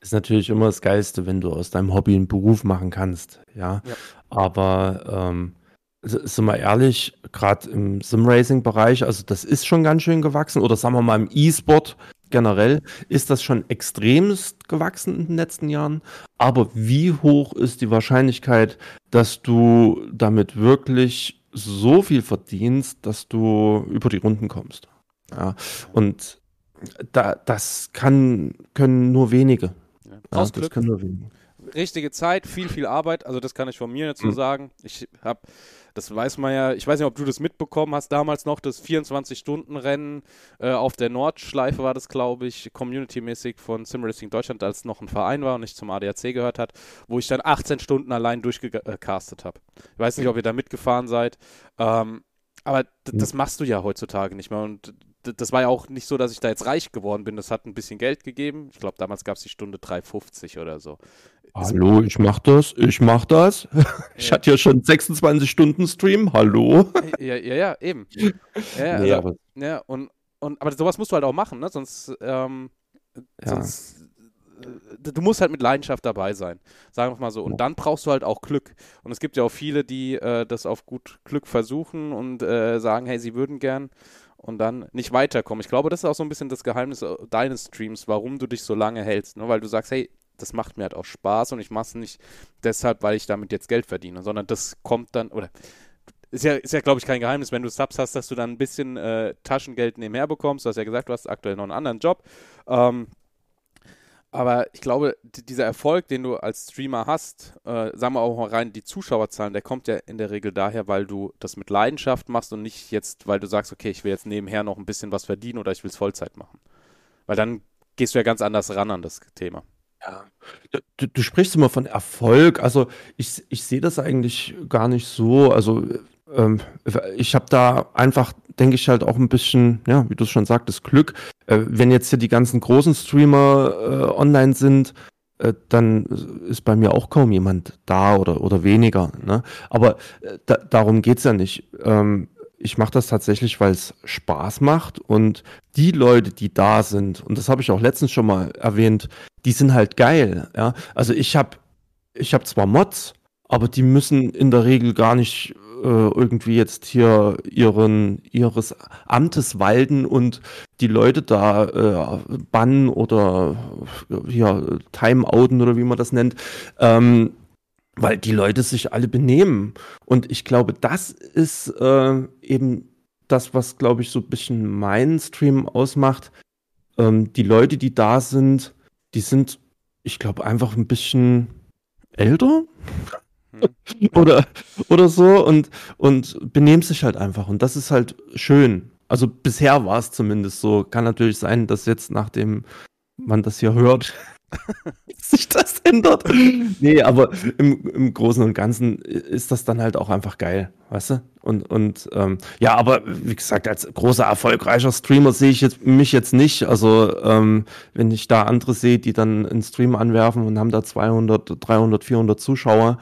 Ist natürlich immer das Geilste, wenn du aus deinem Hobby einen Beruf machen kannst, ja. ja. Aber ähm, sind wir ehrlich, gerade im Sim-Racing-Bereich, also das ist schon ganz schön gewachsen, oder sagen wir mal im E-Sport generell, ist das schon extremst gewachsen in den letzten Jahren. Aber wie hoch ist die Wahrscheinlichkeit, dass du damit wirklich so viel verdienst, dass du über die Runden kommst? Ja, und da, das kann, können nur wenige. Ja, ja, das können nur wenige richtige Zeit, viel, viel Arbeit. Also das kann ich von mir so mhm. sagen. Ich habe, das weiß man ja, ich weiß nicht, ob du das mitbekommen hast, damals noch das 24-Stunden-Rennen äh, auf der Nordschleife war das, glaube ich, community-mäßig von Simracing Deutschland, als noch ein Verein war und ich zum ADAC gehört hat, wo ich dann 18 Stunden allein durchgecastet habe. Ich weiß nicht, ob ihr da mitgefahren seid. Ähm, aber das machst du ja heutzutage nicht mehr. Und das war ja auch nicht so, dass ich da jetzt reich geworden bin. Das hat ein bisschen Geld gegeben. Ich glaube, damals gab es die Stunde 3,50 oder so. Hallo, ich mach das, ich mach das. Ich ja. hatte ja schon 26 Stunden Stream, hallo. Ja, ja, ja eben. Ja, nee, also, ja, und, und, aber sowas musst du halt auch machen, ne? Sonst, ähm, ja. sonst äh, du musst halt mit Leidenschaft dabei sein, sagen wir mal so. Und dann brauchst du halt auch Glück. Und es gibt ja auch viele, die äh, das auf gut Glück versuchen und äh, sagen, hey, sie würden gern und dann nicht weiterkommen. Ich glaube, das ist auch so ein bisschen das Geheimnis äh, deines Streams, warum du dich so lange hältst. Ne? Weil du sagst, hey, das macht mir halt auch Spaß und ich mache es nicht deshalb, weil ich damit jetzt Geld verdiene, sondern das kommt dann, oder ist ja, ist ja glaube ich, kein Geheimnis, wenn du Subs hast, dass du dann ein bisschen äh, Taschengeld nebenher bekommst. Du hast ja gesagt, du hast aktuell noch einen anderen Job. Ähm, aber ich glaube, dieser Erfolg, den du als Streamer hast, äh, sagen wir auch mal rein, die Zuschauerzahlen, der kommt ja in der Regel daher, weil du das mit Leidenschaft machst und nicht jetzt, weil du sagst, okay, ich will jetzt nebenher noch ein bisschen was verdienen oder ich will es Vollzeit machen. Weil dann gehst du ja ganz anders ran an das Thema. Ja, du, du sprichst immer von Erfolg. Also ich, ich sehe das eigentlich gar nicht so. Also ähm, ich habe da einfach, denke ich, halt auch ein bisschen, ja, wie du es schon sagtest, Glück. Äh, wenn jetzt hier die ganzen großen Streamer äh, online sind, äh, dann ist bei mir auch kaum jemand da oder, oder weniger. Ne? Aber äh, da, darum geht's ja nicht. Ähm, ich mache das tatsächlich, weil es Spaß macht und die Leute, die da sind, und das habe ich auch letztens schon mal erwähnt, die sind halt geil. Ja? Also ich habe ich hab zwar Mods, aber die müssen in der Regel gar nicht irgendwie jetzt hier ihren, ihres Amtes walten und die Leute da äh, bannen oder hier timeouten oder wie man das nennt. Ähm, weil die Leute sich alle benehmen. Und ich glaube, das ist äh, eben das, was, glaube ich, so ein bisschen meinen Stream ausmacht. Ähm, die Leute, die da sind, die sind, ich glaube, einfach ein bisschen älter. Oder, oder so und, und benehmen sich halt einfach. Und das ist halt schön. Also bisher war es zumindest so. Kann natürlich sein, dass jetzt, nachdem man das hier hört, sich das ändert. Nee, aber im, im Großen und Ganzen ist das dann halt auch einfach geil, weißt du? Und, und ähm, ja, aber wie gesagt, als großer, erfolgreicher Streamer sehe ich jetzt, mich jetzt nicht. Also, ähm, wenn ich da andere sehe, die dann einen Stream anwerfen und haben da 200, 300, 400 Zuschauer,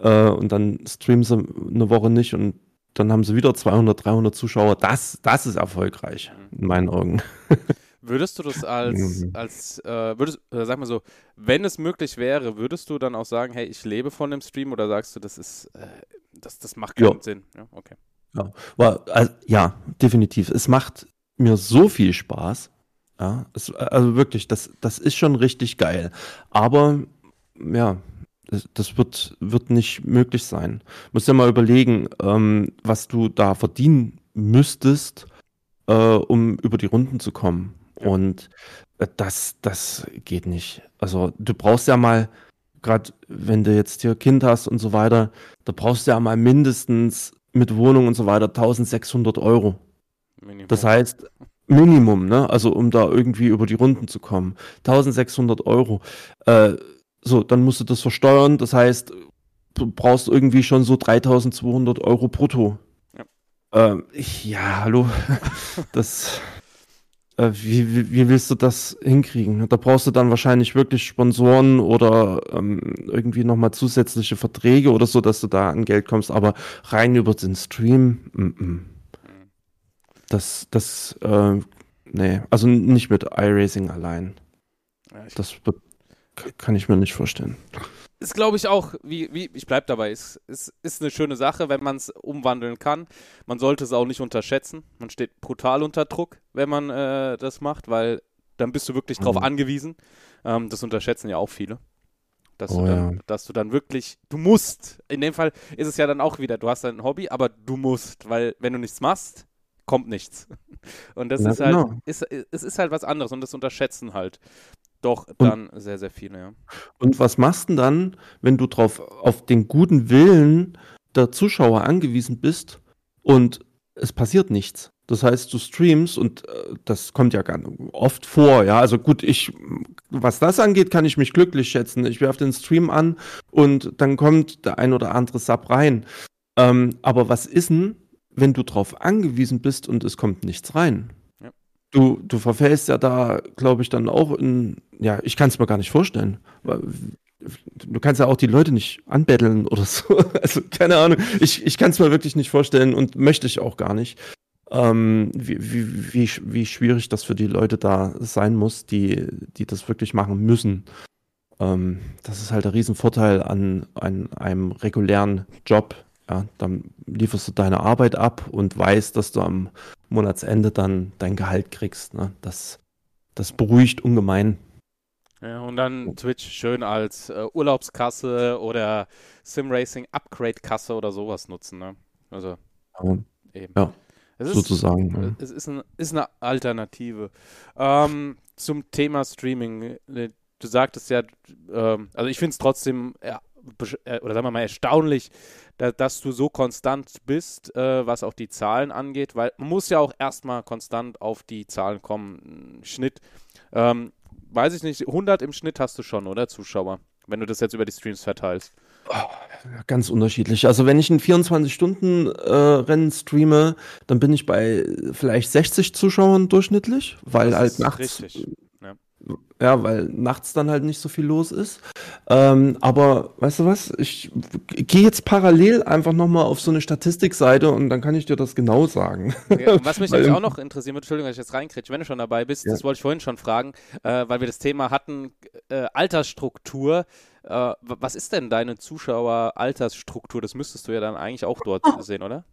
äh, und dann streamen sie eine Woche nicht und dann haben sie wieder 200, 300 Zuschauer. Das, das ist erfolgreich, in meinen Augen. Würdest du das als, mhm. als äh, würdest, äh, sag mal so, wenn es möglich wäre, würdest du dann auch sagen, hey, ich lebe von dem Stream oder sagst du, das ist, äh, das, das macht keinen ja. Sinn? Ja, okay. Ja, war, also, ja, definitiv. Es macht mir so viel Spaß. Ja, es, also wirklich, das, das ist schon richtig geil. Aber ja, das wird, wird nicht möglich sein. Du musst ja mal überlegen, ähm, was du da verdienen müsstest, äh, um über die Runden zu kommen. Ja. Und äh, das, das geht nicht. Also du brauchst ja mal, gerade wenn du jetzt hier Kind hast und so weiter, da brauchst du ja mal mindestens mit Wohnung und so weiter 1600 Euro. Minimum. Das heißt, Minimum, ne? Also um da irgendwie über die Runden zu kommen. 1600 Euro. Äh, so, dann musst du das versteuern. Das heißt, du brauchst irgendwie schon so 3200 Euro brutto. Ja, ähm, ja hallo. das, äh, wie, wie, wie, willst du das hinkriegen? Da brauchst du dann wahrscheinlich wirklich Sponsoren oder ähm, irgendwie nochmal zusätzliche Verträge oder so, dass du da an Geld kommst. Aber rein über den Stream, m -m. das, das, äh, nee, also nicht mit iRacing allein. Ja, das wird kann ich mir nicht vorstellen. Ist, glaube ich, auch, wie, wie ich bleibe dabei, ist, ist, ist eine schöne Sache, wenn man es umwandeln kann. Man sollte es auch nicht unterschätzen. Man steht brutal unter Druck, wenn man äh, das macht, weil dann bist du wirklich drauf mhm. angewiesen. Ähm, das unterschätzen ja auch viele. Dass, oh, du dann, ja. dass du dann wirklich, du musst. In dem Fall ist es ja dann auch wieder, du hast ein Hobby, aber du musst, weil wenn du nichts machst, kommt nichts. Und das ja, ist halt, genau. ist, es ist halt was anderes und das unterschätzen halt doch, dann und, sehr, sehr viele, ja. Und was machst du denn dann, wenn du drauf auf den guten Willen der Zuschauer angewiesen bist und es passiert nichts? Das heißt, du streamst und äh, das kommt ja ganz oft vor, ja. Also gut, ich, was das angeht, kann ich mich glücklich schätzen. Ich werfe den Stream an und dann kommt der ein oder andere Sub rein. Ähm, aber was ist denn, wenn du drauf angewiesen bist und es kommt nichts rein? Du, du verfällst ja da, glaube ich, dann auch in, ja, ich kann es mir gar nicht vorstellen. Du kannst ja auch die Leute nicht anbetteln oder so. Also, keine Ahnung. Ich, ich kann es mir wirklich nicht vorstellen und möchte ich auch gar nicht. Ähm, wie, wie, wie, wie schwierig das für die Leute da sein muss, die, die das wirklich machen müssen. Ähm, das ist halt der Riesenvorteil an, an einem regulären Job, ja, dann lieferst du deine Arbeit ab und weißt, dass du am Monatsende dann dein Gehalt kriegst. Ne? Das, das beruhigt ungemein. Ja, und dann Twitch schön als äh, Urlaubskasse oder Simracing Upgrade Kasse oder sowas nutzen, ne? Also ja. eben. Ja, es ist, sozusagen. ja. Es ist, ein, ist eine Alternative. Ähm, zum Thema Streaming. äh, Du sagtest ja, ähm, also ich finde es trotzdem, ja, oder sagen wir mal, erstaunlich, da, dass du so konstant bist, äh, was auch die Zahlen angeht, weil man muss ja auch erstmal konstant auf die Zahlen kommen. Schnitt, ähm, weiß ich nicht, 100 im Schnitt hast du schon, oder Zuschauer, wenn du das jetzt über die Streams verteilst. Ganz unterschiedlich. Also wenn ich ein 24-Stunden-Rennen streame, dann bin ich bei vielleicht 60 Zuschauern durchschnittlich, weil Das halt nachts, richtig. Ja. weil nachts dann halt nicht so viel los ist. Ähm, aber weißt du was? Ich gehe jetzt parallel einfach nochmal auf so eine Statistikseite und dann kann ich dir das genau sagen. Ja, was mich im- auch noch interessieren würde, Entschuldigung, dass ich jetzt reinkriege, wenn du schon dabei bist, Ja. das wollte ich vorhin schon fragen, äh, weil wir das Thema hatten, äh, Altersstruktur. Äh, wa- was ist denn deine Zuschauer-Altersstruktur? Das müsstest du ja dann eigentlich auch dort sehen, oder?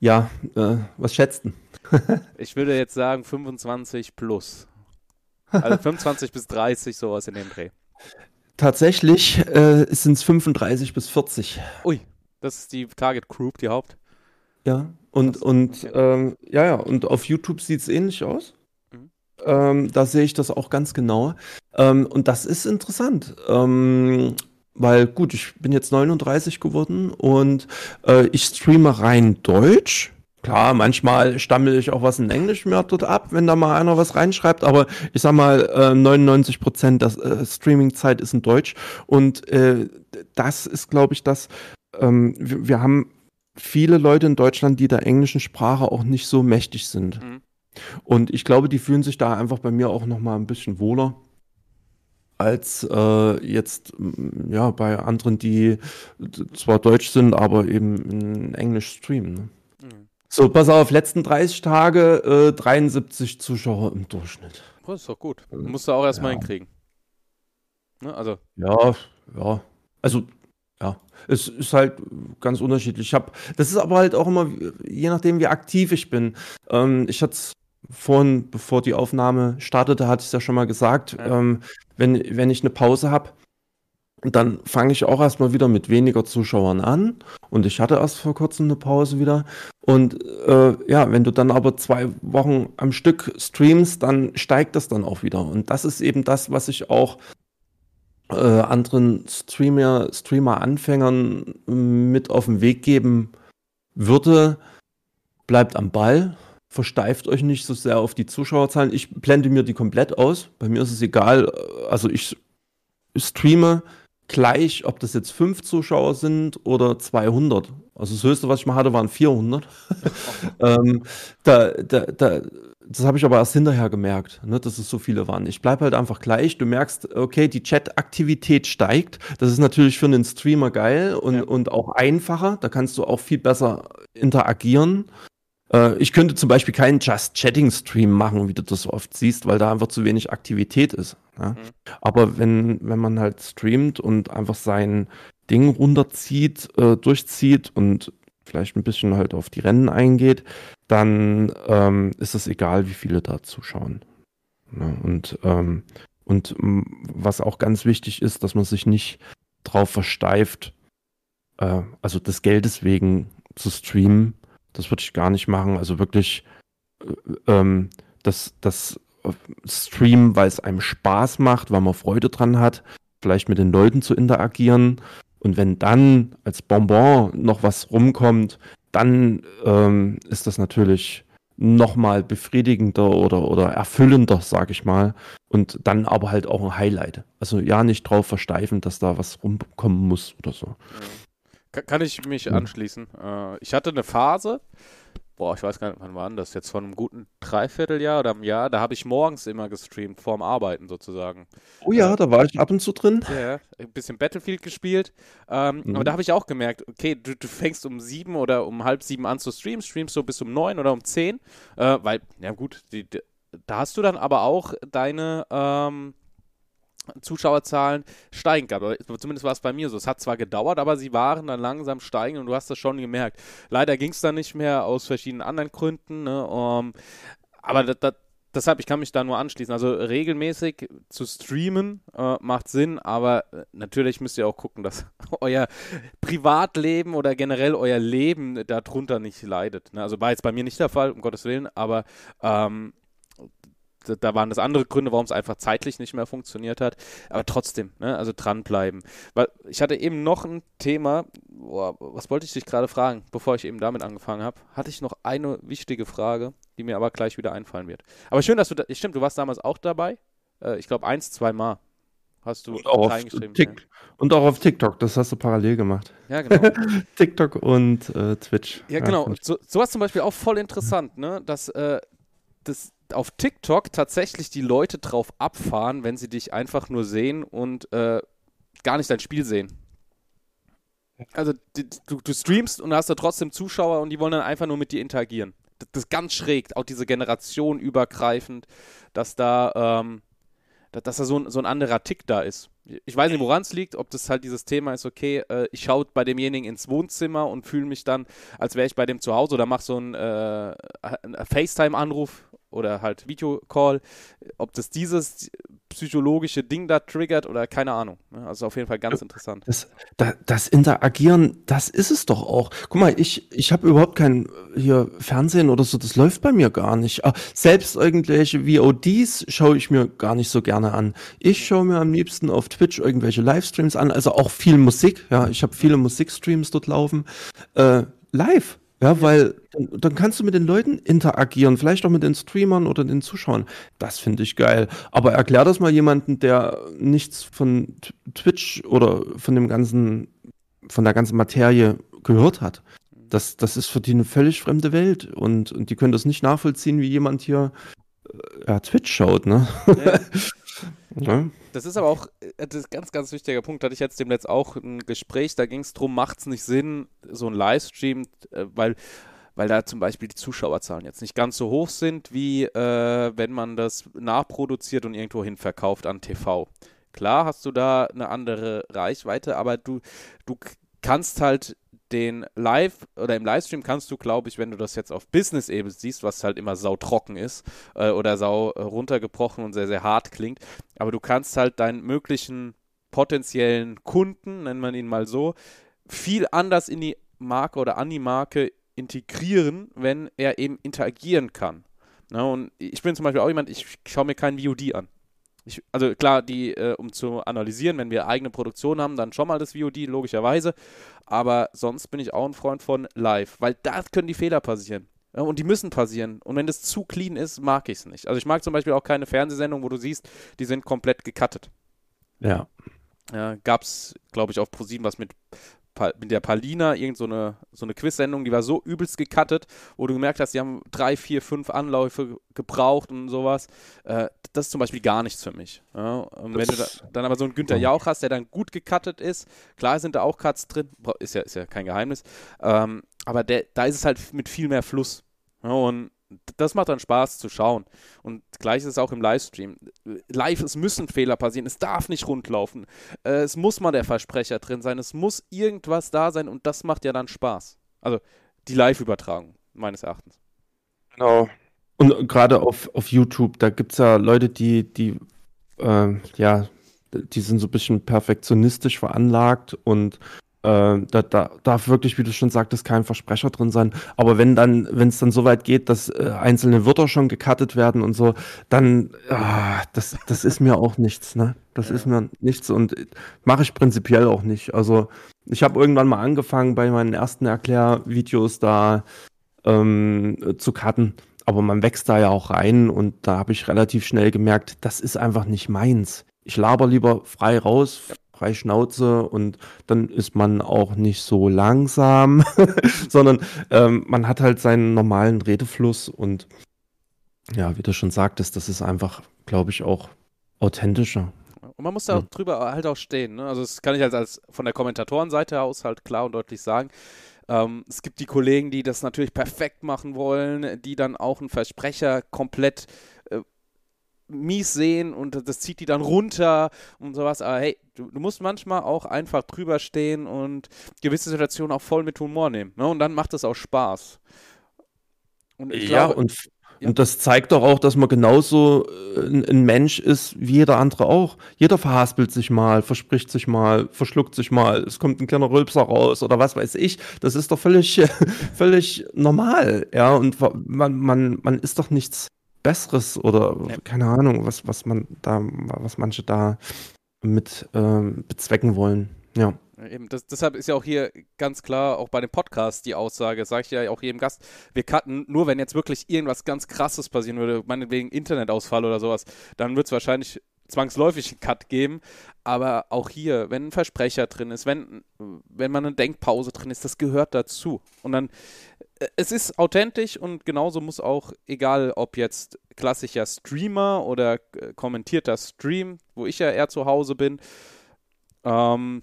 Ja, äh, was schätzt du? Ich würde jetzt sagen 25 plus. Also 25 bis 30, sowas in dem Dreh. Tatsächlich äh, sind es 35 bis 40. Ui, das ist die Target Group, die Haupt. Ja, und, und okay. ähm, ja, ja, und auf YouTube sieht es ähnlich aus. Mhm. Ähm, da sehe ich das auch ganz genau. Ähm, und das ist interessant. Ähm, weil gut, ich bin jetzt 39 geworden und äh, ich streame rein Deutsch. Klar, manchmal stammel ich auch was in Englisch mir dort ab, wenn da mal einer was reinschreibt, aber ich sag mal, äh, 99 Prozent der äh, Streaming-Zeit ist in Deutsch und äh, das ist, glaube ich, das, ähm, wir, wir haben viele Leute in Deutschland, die der englischen Sprache auch nicht so mächtig sind. Mhm. Und ich glaube, die fühlen sich da einfach bei mir auch noch mal ein bisschen wohler als äh, jetzt ja bei anderen, die zwar deutsch sind, aber eben in Englisch streamen. Ne? So, pass auf, letzten 30 Tage äh, 73 Zuschauer im Durchschnitt. Oh, das ist doch gut. Musst du auch erstmal Ja. hinkriegen. Ne? Also, Ja, ja. Also, ja. Es ist halt ganz unterschiedlich. Ich hab, das ist aber halt auch immer, je nachdem, wie aktiv ich bin. Ähm, ich hatte es vorhin, bevor die Aufnahme startete, hatte ich es ja schon mal gesagt. Ja. Ähm, wenn, wenn ich eine Pause habe, dann fange ich auch erstmal wieder mit weniger Zuschauern an. Und ich hatte erst vor kurzem eine Pause wieder. Und äh, ja, wenn du dann aber zwei Wochen am Stück streamst, dann steigt das dann auch wieder. Und das ist eben das, was ich auch äh, anderen Streamer, Streamer-Anfängern mit auf den Weg geben würde. Bleibt am Ball, versteift euch nicht so sehr auf die Zuschauerzahlen. Ich blende mir die komplett aus. Bei mir ist es egal. Also ich streame gleich, ob das jetzt fünf Zuschauer sind oder 200. Also das Höchste, was ich mal hatte, waren 400. ähm, da, da, da, das habe ich aber erst hinterher gemerkt, ne, dass es so viele waren. Ich bleibe halt einfach gleich. Du merkst, okay, die Chat-Aktivität steigt. Das ist natürlich für einen Streamer geil und, Ja. und auch einfacher. Da kannst du auch viel besser interagieren. Äh, ich könnte zum Beispiel keinen Just-Chatting-Stream machen, wie du das so oft siehst, weil da einfach zu wenig Aktivität ist. Ja? Mhm. Aber wenn, wenn man halt streamt und einfach sein Ding runterzieht, äh, durchzieht und vielleicht ein bisschen halt auf die Rennen eingeht, dann ähm, ist es egal, wie viele da zuschauen. Ja, und ähm, und was auch ganz wichtig ist, dass man sich nicht drauf versteift, äh, also des Geldes wegen zu streamen. Das würde ich gar nicht machen. Also wirklich äh, ähm, das, das Streamen, weil es einem Spaß macht, weil man Freude dran hat, vielleicht mit den Leuten zu interagieren. Und wenn dann als Bonbon noch was rumkommt, dann ähm, ist das natürlich nochmal befriedigender oder, oder erfüllender, sag ich mal. Und dann aber halt auch ein Highlight. Also ja, nicht drauf versteifen, dass da was rumkommen muss oder so. Ka- Kann ich mich Ja. anschließen. Äh, ich hatte eine Phase, boah, ich weiß gar nicht, wann war denn das? Jetzt von einem guten Dreivierteljahr oder einem Jahr, da habe ich morgens immer gestreamt, vorm Arbeiten sozusagen. Oh ja, da war ich ab und zu drin. Ja, ein bisschen Battlefield gespielt. Ähm, Mhm. Aber da habe ich auch gemerkt, okay, du, du fängst um sieben oder um halb sieben an zu streamen, streamst so bis um neun oder um zehn, äh, weil, ja gut, die, die, da hast du dann aber auch deine ähm, Zuschauerzahlen steigen gehabt. Aber Zumindest war es bei mir so. Es hat zwar gedauert, aber sie waren dann langsam steigen und du hast das schon gemerkt. Leider ging es dann nicht mehr aus verschiedenen anderen Gründen. Ne? Um, aber das, das, deshalb, ich kann mich da nur anschließen. Also regelmäßig zu streamen äh, macht Sinn, aber äh, natürlich müsst ihr auch gucken, dass euer Privatleben oder generell euer Leben darunter nicht leidet. Ne? Also war jetzt bei mir nicht der Fall, um Gottes Willen, aber ähm, da waren das andere Gründe, warum es einfach zeitlich nicht mehr funktioniert hat. Aber trotzdem, ne, also dranbleiben. Weil ich hatte eben noch ein Thema, boah, was wollte ich dich gerade fragen, bevor ich eben damit angefangen habe? Hatte ich noch eine wichtige Frage, die mir aber gleich wieder einfallen wird. Aber schön, dass du da, stimmt, du warst damals auch dabei. Äh, ich glaube, eins, zwei Mal hast du und auch, reingeschrieben. Ja. und auch auf TikTok, das hast du parallel gemacht. Ja, genau. TikTok und äh, Twitch. Ja, genau. So, sowas zum Beispiel auch voll interessant, ne? Dass äh, das auf TikTok tatsächlich die Leute drauf abfahren, wenn sie dich einfach nur sehen und äh, gar nicht dein Spiel sehen. Also du, du, streamst und hast da trotzdem Zuschauer und die wollen dann einfach nur mit dir interagieren. Das, das ist ganz schräg, auch diese Generation übergreifend, dass da, ähm, dass da so ein, so ein anderer Tick da ist. Ich weiß nicht, woran es liegt, ob das halt dieses Thema ist, okay, äh, ich schaue bei demjenigen ins Wohnzimmer und fühle mich dann, als wäre ich bei dem zu Hause oder mache so einen, äh, einen FaceTime-Anruf oder halt Videocall, ob das dieses psychologische Ding da triggert oder keine Ahnung. Also auf jeden Fall ganz interessant. Das, das, das Interagieren, das ist es doch auch. Guck mal, ich, ich habe überhaupt kein hier Fernsehen oder so, das läuft bei mir gar nicht. Ah, selbst irgendwelche VODs schaue ich mir gar nicht so gerne an. Ich schaue mir am liebsten auf Twitch irgendwelche Livestreams an, also auch viel Musik. Ja, ich habe viele Musikstreams dort laufen. Äh, live. Ja, weil dann, kannst du mit den Leuten interagieren, vielleicht auch mit den Streamern oder den Zuschauern. Das finde ich geil. Aber erklär das mal jemanden, der nichts von Twitch oder von dem ganzen, von der ganzen Materie gehört hat. Das, das ist für die eine völlig fremde Welt und, und die können das nicht nachvollziehen, wie jemand hier äh, ja, Twitch schaut, ne? Ja. ja. Das ist aber auch äh, das ist ein ganz, ganz wichtiger Punkt. Hatte ich jetzt demnächst auch ein Gespräch, da ging es darum, macht es nicht Sinn, so ein Livestream, äh, weil, weil da zum Beispiel die Zuschauerzahlen jetzt nicht ganz so hoch sind, wie äh, wenn man das nachproduziert und irgendwo hin verkauft an TV. Klar hast du da eine andere Reichweite, aber du, du kannst halt den Live oder im Livestream kannst du, glaube ich, wenn du das jetzt auf Business-Ebene siehst, was halt immer sautrocken ist äh, oder sau äh, runtergebrochen und sehr, sehr hart klingt, aber du kannst halt deinen möglichen potenziellen Kunden, nennen wir ihn mal so, viel anders in die Marke oder an die Marke integrieren, wenn er eben interagieren kann. Na, und ich bin zum Beispiel auch jemand, ich schaue mir kein VOD an. Ich, also klar, die, äh, um zu analysieren, wenn wir eigene Produktion haben, dann schon mal das VOD, logischerweise. Aber sonst bin ich auch ein Freund von Live, weil da können die Fehler passieren. Ja, und die müssen passieren. Und wenn das zu clean ist, mag ich es nicht. Also ich mag zum Beispiel auch keine Fernsehsendung, wo du siehst, die sind komplett gecuttet. Ja. Ja, Gab es, glaube ich, auf ProSieben was mit mit der Palina irgend so eine, so eine Quiz-Sendung, die war so übelst gecuttet, wo du gemerkt hast, die haben drei, vier, fünf Anläufe gebraucht und sowas. Äh, das ist zum Beispiel gar nichts für mich. Ja? Und wenn du da, dann aber so einen Günther Jauch hast, der dann gut gecuttet ist, klar sind da auch Cuts drin, ist ja, ist ja kein Geheimnis, ähm, aber der, da ist es halt mit viel mehr Fluss. Ja? Und das macht dann Spaß zu schauen. Und gleich ist es auch im Livestream. Live, es müssen Fehler passieren, es darf nicht rundlaufen. Äh, es muss mal der Versprecher drin sein, es muss irgendwas da sein und das macht ja dann Spaß. Also die Live-Übertragung, meines Erachtens. Genau. Und gerade auf, auf YouTube, da gibt es ja Leute, die, die, äh, ja, die sind so ein bisschen perfektionistisch veranlagt und äh, da, da, darf wirklich, wie du schon sagtest, kein Versprecher drin sein. Aber wenn dann, wenn es dann so weit geht, dass äh, einzelne Wörter schon gecuttet werden und so, dann, äh, das, das ist mir auch nichts, ne? Das ja. ist mir nichts und mache ich prinzipiell auch nicht. Also ich habe irgendwann mal angefangen, bei meinen ersten Erklärvideos da ähm, zu cutten. Aber man wächst da ja auch rein und da habe ich relativ schnell gemerkt, das ist einfach nicht meins. Ich laber lieber frei raus, frei Schnauze und dann ist man auch nicht so langsam, sondern ähm, man hat halt seinen normalen Redefluss und ja, wie du schon sagtest, das ist einfach, glaube ich, auch authentischer. Und man muss da ja. drüber halt auch stehen. Ne? Also das kann ich halt als von der Kommentatorenseite aus halt klar und deutlich sagen. Ähm, es gibt die Kollegen, die das natürlich perfekt machen wollen, die dann auch einen Versprecher komplett mies sehen und das zieht die dann runter und sowas. Aber hey, du, du, musst manchmal auch einfach drüber stehen und gewisse Situationen auch voll mit Humor nehmen. Ne? Und dann macht es auch Spaß. Und ja, glaube, und Ja. Und das zeigt doch auch, dass man genauso äh, ein, ein, Mensch ist wie jeder andere auch. Jeder verhaspelt sich mal, verspricht sich mal, verschluckt sich mal, es kommt ein kleiner Rülpser raus oder was weiß ich. Das ist doch völlig, völlig normal, ja. Und man, man, man ist doch nichts Besseres oder ja. keine Ahnung, was, was man da, was manche da mit ähm, bezwecken wollen. Ja. Eben, das, deshalb ist ja auch hier ganz klar, auch bei dem Podcast, die Aussage, sage ich ja auch jedem Gast, wir cutten nur, wenn jetzt wirklich irgendwas ganz Krasses passieren würde, meinetwegen Internetausfall oder sowas, dann wird es wahrscheinlich zwangsläufig einen Cut geben. Aber auch hier, wenn ein Versprecher drin ist, wenn, wenn man eine Denkpause drin ist, das gehört dazu. Und dann, es ist authentisch und genauso muss auch, egal ob jetzt klassischer Streamer oder äh, kommentierter Stream, wo ich ja eher zu Hause bin, ähm,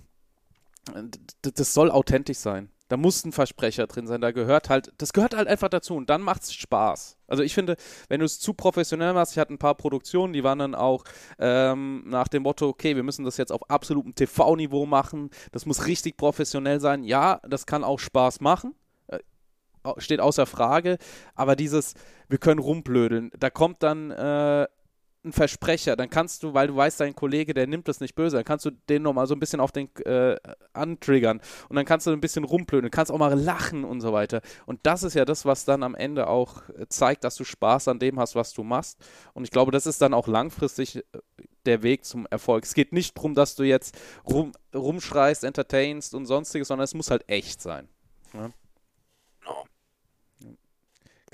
das soll authentisch sein. Da muss ein Versprecher drin sein. Da gehört halt, das gehört halt einfach dazu und dann macht es Spaß. Also ich finde, wenn du es zu professionell machst, ich hatte ein paar Produktionen, die waren dann auch ähm, nach dem Motto, okay, wir müssen das jetzt auf absolutem TV-Niveau machen. Das muss richtig professionell sein. Ja, das kann auch Spaß machen steht außer Frage, aber dieses, wir können rumblödeln, da kommt dann äh, ein Versprecher, dann kannst du, weil du weißt, dein Kollege, der nimmt das nicht böse, dann kannst du den nochmal so ein bisschen auf den äh, antriggern und dann kannst du ein bisschen rumplönen, kannst auch mal lachen und so weiter. Und das ist ja das, was dann am Ende auch äh, zeigt, dass du Spaß an dem hast, was du machst. Und ich glaube, das ist dann auch langfristig äh, der Weg zum Erfolg. Es geht nicht darum, dass du jetzt rum, rumschreist, entertainst und sonstiges, sondern es muss halt echt sein. Ja?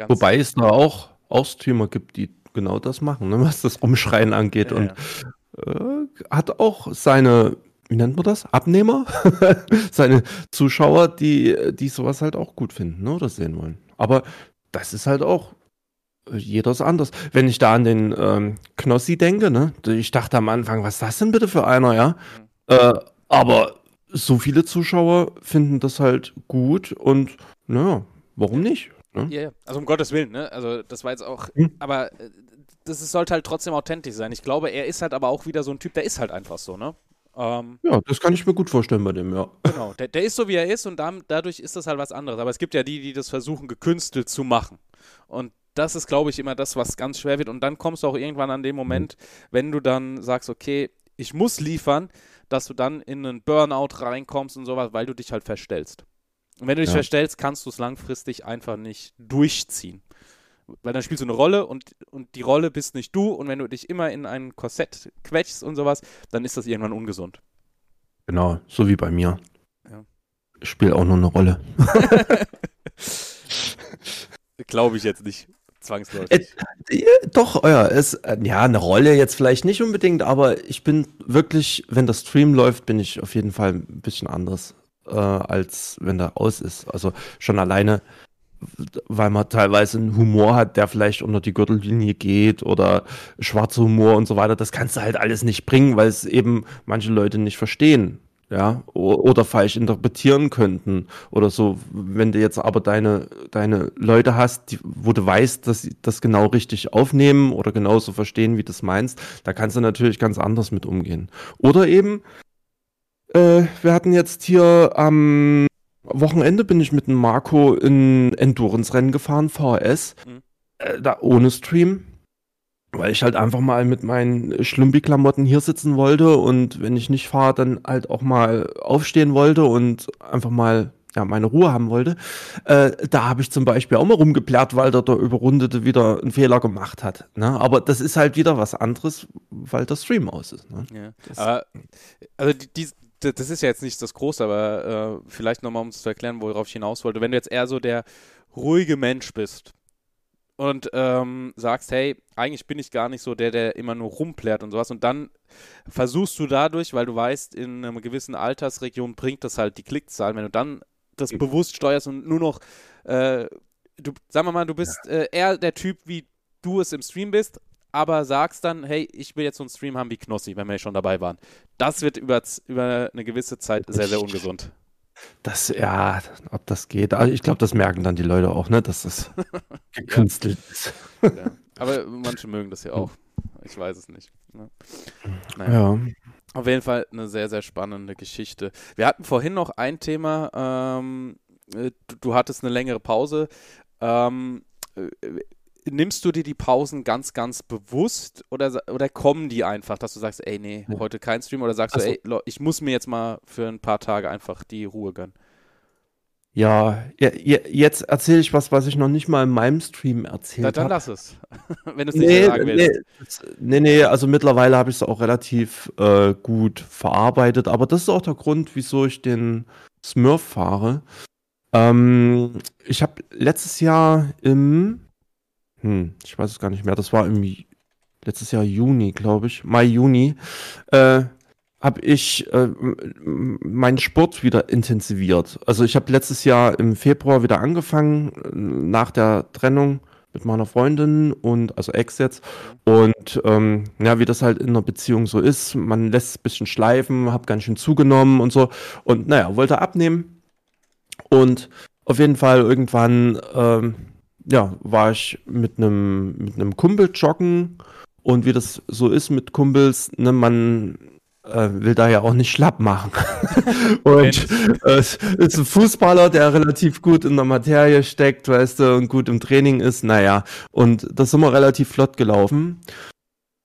Wobei es da auch Austümer gibt, die genau das machen, ne, was das Umschreien angeht. Ja, und. Äh, hat auch seine, wie nennt man das? Abnehmer? seine Zuschauer, die, die sowas halt auch gut finden ne, oder sehen wollen. Aber das ist halt auch äh, jeder ist anders. Wenn ich da an den ähm, Knossi denke, ne, ich dachte am Anfang, was ist das denn bitte für einer, ja? Mhm. Äh, aber so viele Zuschauer finden das halt gut und naja, warum nicht? Ne? Ja, yeah. also um Gottes Willen, ne? Also das war jetzt auch, hm. aber äh, das ist, sollte halt trotzdem authentisch sein. Ich glaube, er ist halt aber auch wieder so ein Typ, der ist halt einfach so, ne? Ähm, ja, das kann ich mir gut vorstellen bei dem, ja. Genau, der, der ist so, wie er ist und da, dadurch ist das halt was anderes. Aber es gibt ja die, die das versuchen, gekünstelt zu machen. Und das ist, glaube ich, immer das, was ganz schwer wird. Und dann kommst du auch irgendwann an den Moment, mhm. wenn du dann sagst, okay, ich muss liefern, dass du dann in einen Burnout reinkommst und sowas, weil du dich halt verstellst. Und wenn du dich ja. verstellst, kannst du es langfristig einfach nicht durchziehen. Weil dann spielst du eine Rolle und, und die Rolle bist nicht du. Und wenn du dich immer in ein Korsett quetschst und sowas, dann ist das irgendwann ungesund. Genau, so wie bei mir. Ja. Ich spiele auch nur eine Rolle. Glaube ich jetzt nicht zwangsläufig. Äh, äh, doch, ja, ist, äh, ja, eine Rolle jetzt vielleicht nicht unbedingt, aber ich bin wirklich, wenn das Stream läuft, bin ich auf jeden Fall ein bisschen anders äh, als wenn der aus ist. Also schon alleine, weil man teilweise einen Humor hat, der vielleicht unter die Gürtellinie geht oder schwarzer Humor und so weiter. Das kannst du halt alles nicht bringen, weil es eben manche Leute nicht verstehen. Ja, oder falsch interpretieren könnten oder so. Wenn du jetzt aber deine, deine Leute hast, die, wo du weißt, dass sie das genau richtig aufnehmen oder genauso verstehen, wie du es meinst, da kannst du natürlich ganz anders mit umgehen. Oder eben, äh, wir hatten jetzt hier am Wochenende bin ich mit dem Marco in Endurance-Rennen gefahren, VHS, mhm. äh, da ohne Stream, weil ich halt einfach mal mit meinen Schlumpi-Klamotten hier sitzen wollte und wenn ich nicht fahre, dann halt auch mal aufstehen wollte und einfach mal ja, meine Ruhe haben wollte. Äh, da habe ich zum Beispiel auch mal rumgeplärrt, weil der, der Überrundete wieder einen Fehler gemacht hat. Ne? Aber das ist halt wieder was anderes, weil der Stream aus ist. Ne? Ja. Aber, also die, die, das ist ja jetzt nicht das Große, aber äh, vielleicht nochmal, um es zu erklären, worauf ich hinaus wollte. Wenn du jetzt eher so der ruhige Mensch bist und ähm, sagst, hey, eigentlich bin ich gar nicht so der, der immer nur rumplärt und sowas und dann versuchst du dadurch, weil du weißt, in einer gewissen Altersregion bringt das halt die Klickzahlen, wenn du dann das bewusst steuerst und nur noch, äh, du, sagen wir mal, du bist äh, eher der Typ, wie du es im Stream bist, aber sagst dann, hey, ich will jetzt so einen Stream haben wie Knossi, wenn wir schon dabei waren. Das wird über, über eine gewisse Zeit sehr, sehr ungesund. Das, ja, ob das geht. Also ich glaube, das merken dann die Leute auch, ne, dass das gekünstelt ist. Ja. Aber manche mögen das ja auch. Ich weiß es nicht. Ne? Naja. Ja. Auf jeden Fall eine sehr, sehr spannende Geschichte. Wir hatten vorhin noch ein Thema. Ähm, äh, du, du, hattest eine längere Pause. Ähm, äh, nimmst du dir die Pausen ganz, ganz bewusst oder, oder kommen die einfach, dass du sagst, ey, nee, heute kein Stream oder sagst Also- du, ey, ich muss mir jetzt mal für ein paar Tage einfach die Ruhe gönnen? Ja, jetzt erzähle ich was, was ich noch nicht mal in meinem Stream erzählt Da, dann habe. lass es, wenn du es nicht Nee, sagen willst. nee, nee, also mittlerweile habe ich es auch relativ äh, gut verarbeitet, aber das ist auch der Grund, wieso ich den Smurf fahre. Ähm, ich habe letztes Jahr im, hm, ich weiß es gar nicht mehr, das war im letztes Jahr Juni, glaube ich, Mai, Juni, äh, habe ich äh, meinen Sport wieder intensiviert. Also ich habe letztes Jahr im Februar wieder angefangen, äh, nach der Trennung mit meiner Freundin und also Ex jetzt. Und ähm, ja, wie das halt in einer Beziehung so ist, man lässt ein bisschen schleifen, hab ganz schön zugenommen und so. Und naja, wollte abnehmen. Und auf jeden Fall irgendwann, ähm, ja, war ich mit einem mit einem Kumpel joggen. Und wie das so ist mit Kumpels, ne, man äh, will da ja auch nicht schlapp machen. und äh, es ist ein Fußballer, der relativ gut in der Materie steckt, weißt du, und gut im Training ist. Naja, und das sind wir relativ flott gelaufen.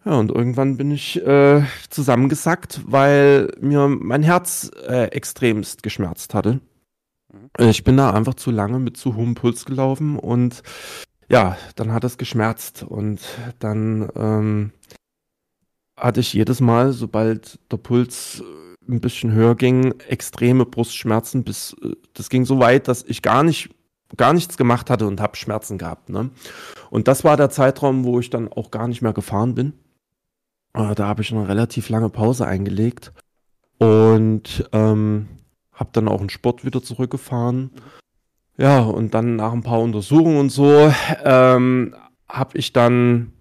Ja, und irgendwann bin ich äh, zusammengesackt, weil mir mein Herz äh, extremst geschmerzt hatte. Äh, Ich bin da einfach zu lange mit zu hohem Puls gelaufen und ja, dann hat es geschmerzt und dann ähm, hatte ich jedes Mal, sobald der Puls äh, ein bisschen höher ging, extreme Brustschmerzen, bis äh, das ging so weit, dass ich gar nicht gar nichts gemacht hatte und habe Schmerzen gehabt. Ne? Und das war der Zeitraum, wo ich dann auch gar nicht mehr gefahren bin. Da habe ich eine relativ lange Pause eingelegt und ähm, habe dann auch einen Sport wieder zurückgefahren. Ja, und dann nach ein paar Untersuchungen und so ähm, habe ich dann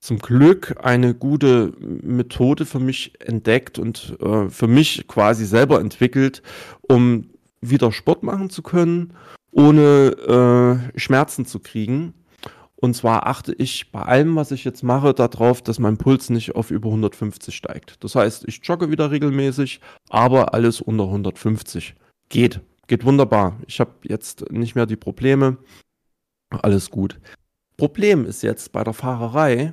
zum Glück eine gute Methode für mich entdeckt und äh, für mich quasi selber entwickelt, um wieder Sport machen zu können, ohne äh, Schmerzen zu kriegen. Und zwar achte ich bei allem, was ich jetzt mache, darauf, dass mein Puls nicht auf über 150 steigt. Das heißt, ich jogge wieder regelmäßig, aber alles unter 150. Geht, geht wunderbar. Ich habe jetzt nicht mehr die Probleme. Alles gut. Problem ist jetzt bei der Fahrerei,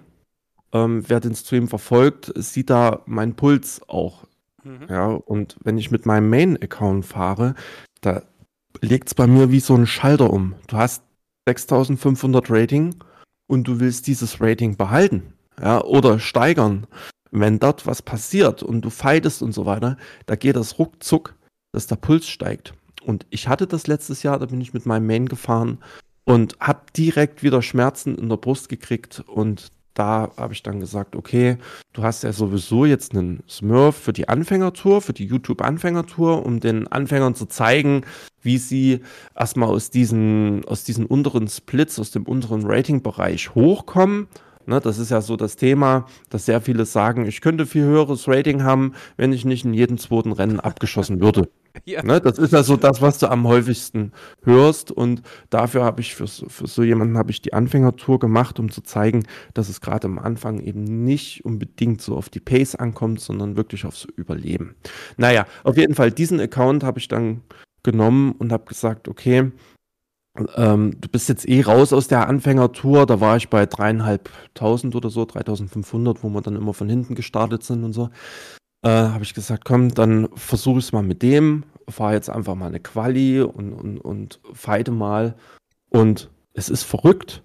ähm, wer den Stream verfolgt, sieht da meinen Puls auch. Mhm. Ja, und wenn ich mit meinem Main-Account fahre, da legt es bei mir wie so ein Schalter um. Du hast 6500 Rating und du willst dieses Rating behalten, ja, oder steigern. Wenn dort was passiert und du fightest und so weiter, da geht das ruckzuck, dass der Puls steigt. Und ich hatte das letztes Jahr, da bin ich mit meinem Main gefahren und habe direkt wieder Schmerzen in der Brust gekriegt und da habe ich dann gesagt, okay, du hast ja sowieso jetzt einen Smurf für die Anfängertour, für die YouTube-Anfängertour, um den Anfängern zu zeigen, wie sie erstmal aus diesen, aus diesen unteren Splits, aus dem unteren Rating-Bereich hochkommen. Ne, das ist ja so das Thema, dass sehr viele sagen, ich könnte viel höheres Rating haben, wenn ich nicht in jedem zweiten Rennen abgeschossen würde. Ja. Ne, das ist ja so das, was du am häufigsten hörst. Und dafür habe ich für, so- für so jemanden habe ich die Anfängertour gemacht, um zu zeigen, dass es gerade am Anfang eben nicht unbedingt so auf die Pace ankommt, sondern wirklich aufs Überleben. Naja, auf jeden Fall, diesen Account habe ich dann genommen und habe gesagt, okay, ähm, du bist jetzt eh raus aus der Anfängertour. Da war ich bei dreieinhalbtausend oder so, 3500, wo wir dann immer von hinten gestartet sind und so. Äh, habe ich gesagt, komm, dann versuche ich es mal mit dem. Fahre jetzt einfach mal eine Quali und, und, und fighte mal. Und es ist verrückt.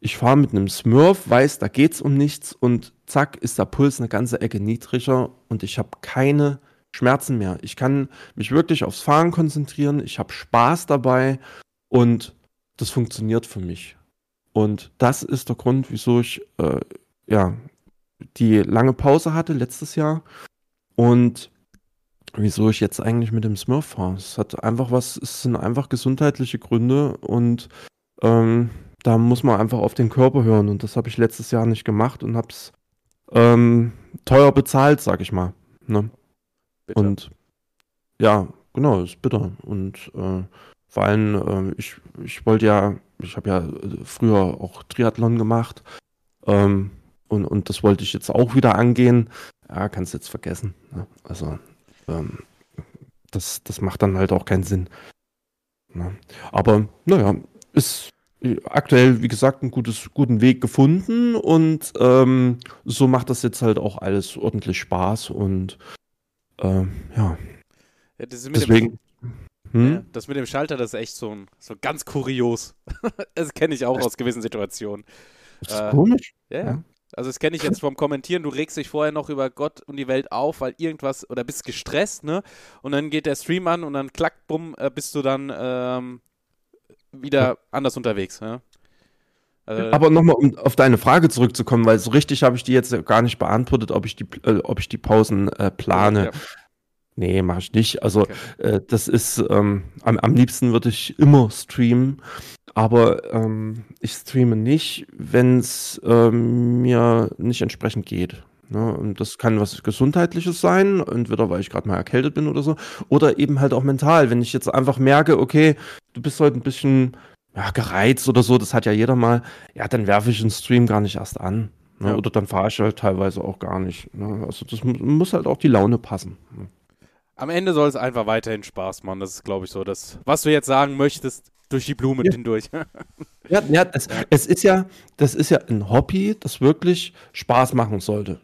Ich fahre mit einem Smurf, weiß, da geht's um nichts und zack ist der Puls eine ganze Ecke niedriger und ich habe keine Schmerzen mehr. Ich kann mich wirklich aufs Fahren konzentrieren. Ich habe Spaß dabei und das funktioniert für mich. Und das ist der Grund, wieso ich äh, ja die lange Pause hatte letztes Jahr und wieso ich jetzt eigentlich mit dem Smurf fahre. Es hat einfach was, es sind einfach gesundheitliche Gründe und ähm, da muss man einfach auf den Körper hören und das habe ich letztes Jahr nicht gemacht und habe es ähm, teuer bezahlt, sag ich mal. Ne? Und ja, genau, ist bitter. Und äh, vor allem, äh, ich, ich wollte ja, ich habe ja äh, früher auch Triathlon gemacht ähm, und, und das wollte ich jetzt auch wieder angehen. Ja, kannst jetzt vergessen. Ne? Also, ähm, das, das macht dann halt auch keinen Sinn. Ne? Aber naja, ist, aktuell, wie gesagt, einen gutes, guten Weg gefunden und ähm, so macht das jetzt halt auch alles ordentlich Spaß und ähm, ja. Ja, das ist mit Deswegen. Dem, Hm? ja, das mit dem Schalter, das ist echt so, ein, so ganz kurios. das kenne ich auch aus gewissen Situationen. Das ist Äh, komisch. Ja, ja. Also das kenne ich jetzt vom Kommentieren, du regst dich vorher noch über Gott und die Welt auf, weil irgendwas, oder bist gestresst, ne? Und dann geht der Stream an und dann klack, bumm, äh, bist du dann ähm, wieder anders unterwegs? Also, Aber nochmal, um auf deine Frage zurückzukommen, weil so richtig habe ich die jetzt gar nicht beantwortet, ob ich die, äh, ob ich die Pausen äh, plane. Ja. Nee, mache ich nicht. Also Okay. äh, das ist, ähm, am, am liebsten würde ich immer streamen, aber ähm, ich streame nicht, wenn es ähm, mir nicht entsprechend geht. Ne? Und das kann was Gesundheitliches sein, entweder weil ich gerade mal erkältet bin oder so, oder eben halt auch mental. Wenn ich jetzt einfach merke, okay, du bist heute ein bisschen ja, gereizt oder so, das hat ja jeder mal, ja, dann werfe ich den Stream gar nicht erst an. Ne? Ja. Oder dann fahre ich halt teilweise auch gar nicht. Ne? Also das mu- muss halt auch die Laune passen. Ne? Am Ende soll es einfach weiterhin Spaß machen. Das ist, glaube ich, so das, was du jetzt sagen möchtest, durch die Blume Ja. hindurch. Ja, ja es, es ist ja, das ist ja ein Hobby, das wirklich Spaß machen sollte.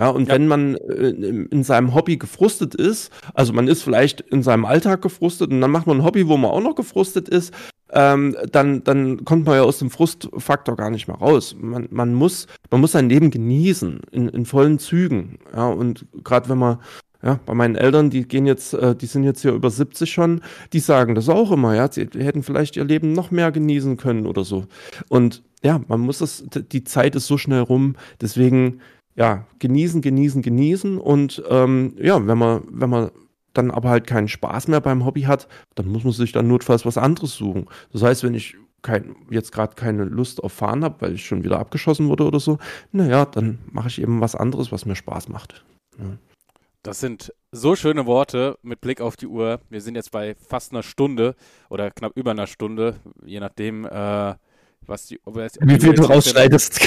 Ja, und Ja. wenn man äh, in, in seinem Hobby gefrustet ist, also man ist vielleicht in seinem Alltag gefrustet und dann macht man ein Hobby, wo man auch noch gefrustet ist, ähm, dann, dann kommt man ja aus dem Frustfaktor gar nicht mehr raus. Man, man, muss, man muss sein Leben genießen, in, in vollen Zügen. Ja, und gerade wenn man ja, bei meinen Eltern, die gehen jetzt, äh, die sind jetzt hier über 70 schon, die sagen das auch immer, ja, sie hätten vielleicht ihr Leben noch mehr genießen können oder so. Und ja, man muss das, die Zeit ist so schnell rum, deswegen, ja, genießen, genießen, genießen und ähm, ja, wenn man, wenn man dann aber halt keinen Spaß mehr beim Hobby hat, dann muss man sich dann notfalls was anderes suchen. Das heißt, wenn ich kein, jetzt gerade keine Lust auf Fahren habe, weil ich schon wieder abgeschossen wurde oder so, naja, dann mache ich eben was anderes, was mir Spaß macht. Das sind so schöne Worte mit Blick auf die Uhr. Wir sind jetzt bei fast einer Stunde oder knapp über einer Stunde, je nachdem, äh, was die. es- Wie viel du rausschneidest.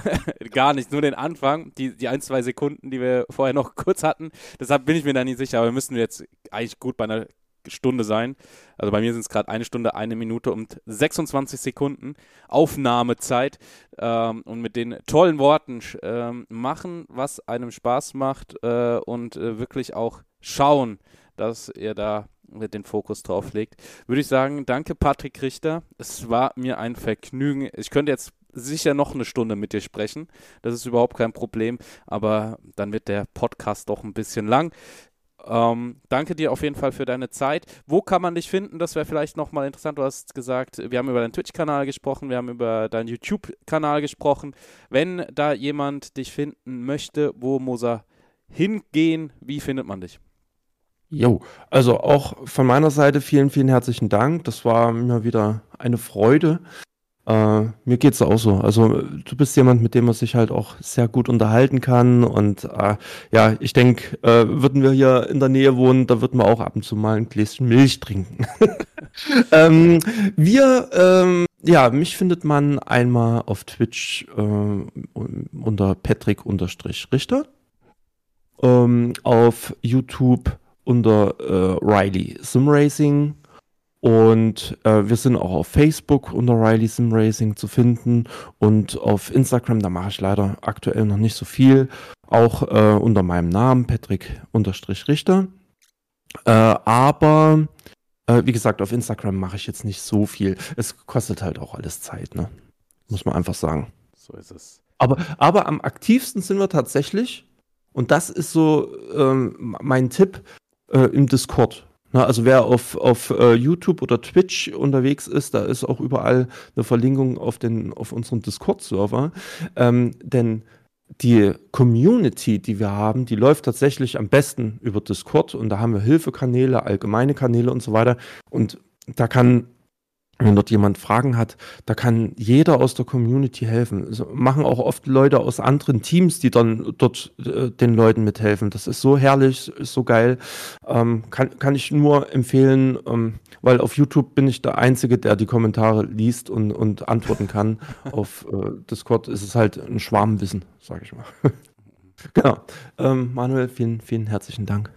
Gar nicht, nur den Anfang, die, die ein, zwei Sekunden, die wir vorher noch kurz hatten. Deshalb bin ich mir da nicht sicher, aber wir müssen jetzt eigentlich gut bei einer Stunde sein. Also bei mir sind es gerade eine Stunde, eine Minute und 26 Sekunden Aufnahmezeit ähm, und mit den tollen Worten ähm, machen, was einem Spaß macht äh, und äh, wirklich auch schauen, dass ihr da den Fokus drauf legt. Würde ich sagen, danke Patrick Richter. Es war mir ein Vergnügen. Ich könnte jetzt sicher noch eine Stunde mit dir sprechen. Das ist überhaupt kein Problem, aber dann wird der Podcast doch ein bisschen lang. Ähm, danke dir auf jeden Fall für deine Zeit. Wo kann man dich finden? Das wäre vielleicht nochmal interessant. Du hast gesagt, wir haben über deinen Twitch-Kanal gesprochen, wir haben über deinen YouTube-Kanal gesprochen. Wenn da jemand dich finden möchte, wo muss er hingehen? Wie findet man dich? Jo, also auch von meiner Seite vielen, vielen herzlichen Dank. Das war mir wieder eine Freude. Äh, mir geht's auch so. Also du bist jemand, mit dem man sich halt auch sehr gut unterhalten kann. Und äh, ja, ich denke, äh, würden wir hier in der Nähe wohnen, da würden wir auch ab und zu mal ein Gläschen Milch trinken. ähm, wir, ähm, ja, mich findet man einmal auf Twitch äh, unter Patrick-Richter. Ähm, auf YouTube unter äh, Riley Sim Racing und äh, wir sind auch auf Facebook unter Riley Sim Racing zu finden und auf Instagram, da mache ich leider aktuell noch nicht so viel, auch äh, unter meinem Namen Patrick unterstrich Richter. Äh, aber äh, wie gesagt, auf Instagram mache ich jetzt nicht so viel. Es kostet halt auch alles Zeit, ne? Muss man einfach sagen. So ist es. Aber, aber am aktivsten sind wir tatsächlich, und das ist so ähm, mein Tipp, äh, im Discord. Na, also wer auf, auf äh, YouTube oder Twitch unterwegs ist, da ist auch überall eine Verlinkung auf, den, auf unseren Discord-Server. Ähm, denn die Community, die wir haben, die läuft tatsächlich am besten über Discord und da haben wir Hilfekanäle, allgemeine Kanäle und so weiter. Und da kann wenn dort jemand Fragen hat, da kann jeder aus der Community helfen. Also machen auch oft Leute aus anderen Teams, die dann dort äh, den Leuten mithelfen. Das ist so herrlich, ist so geil. Ähm, kann, kann ich nur empfehlen, ähm, weil auf YouTube bin ich der Einzige, der die Kommentare liest und, und antworten kann. auf äh, Discord ist es halt ein Schwarmwissen, sage ich mal. genau. Ähm, Manuel, vielen, vielen herzlichen Dank.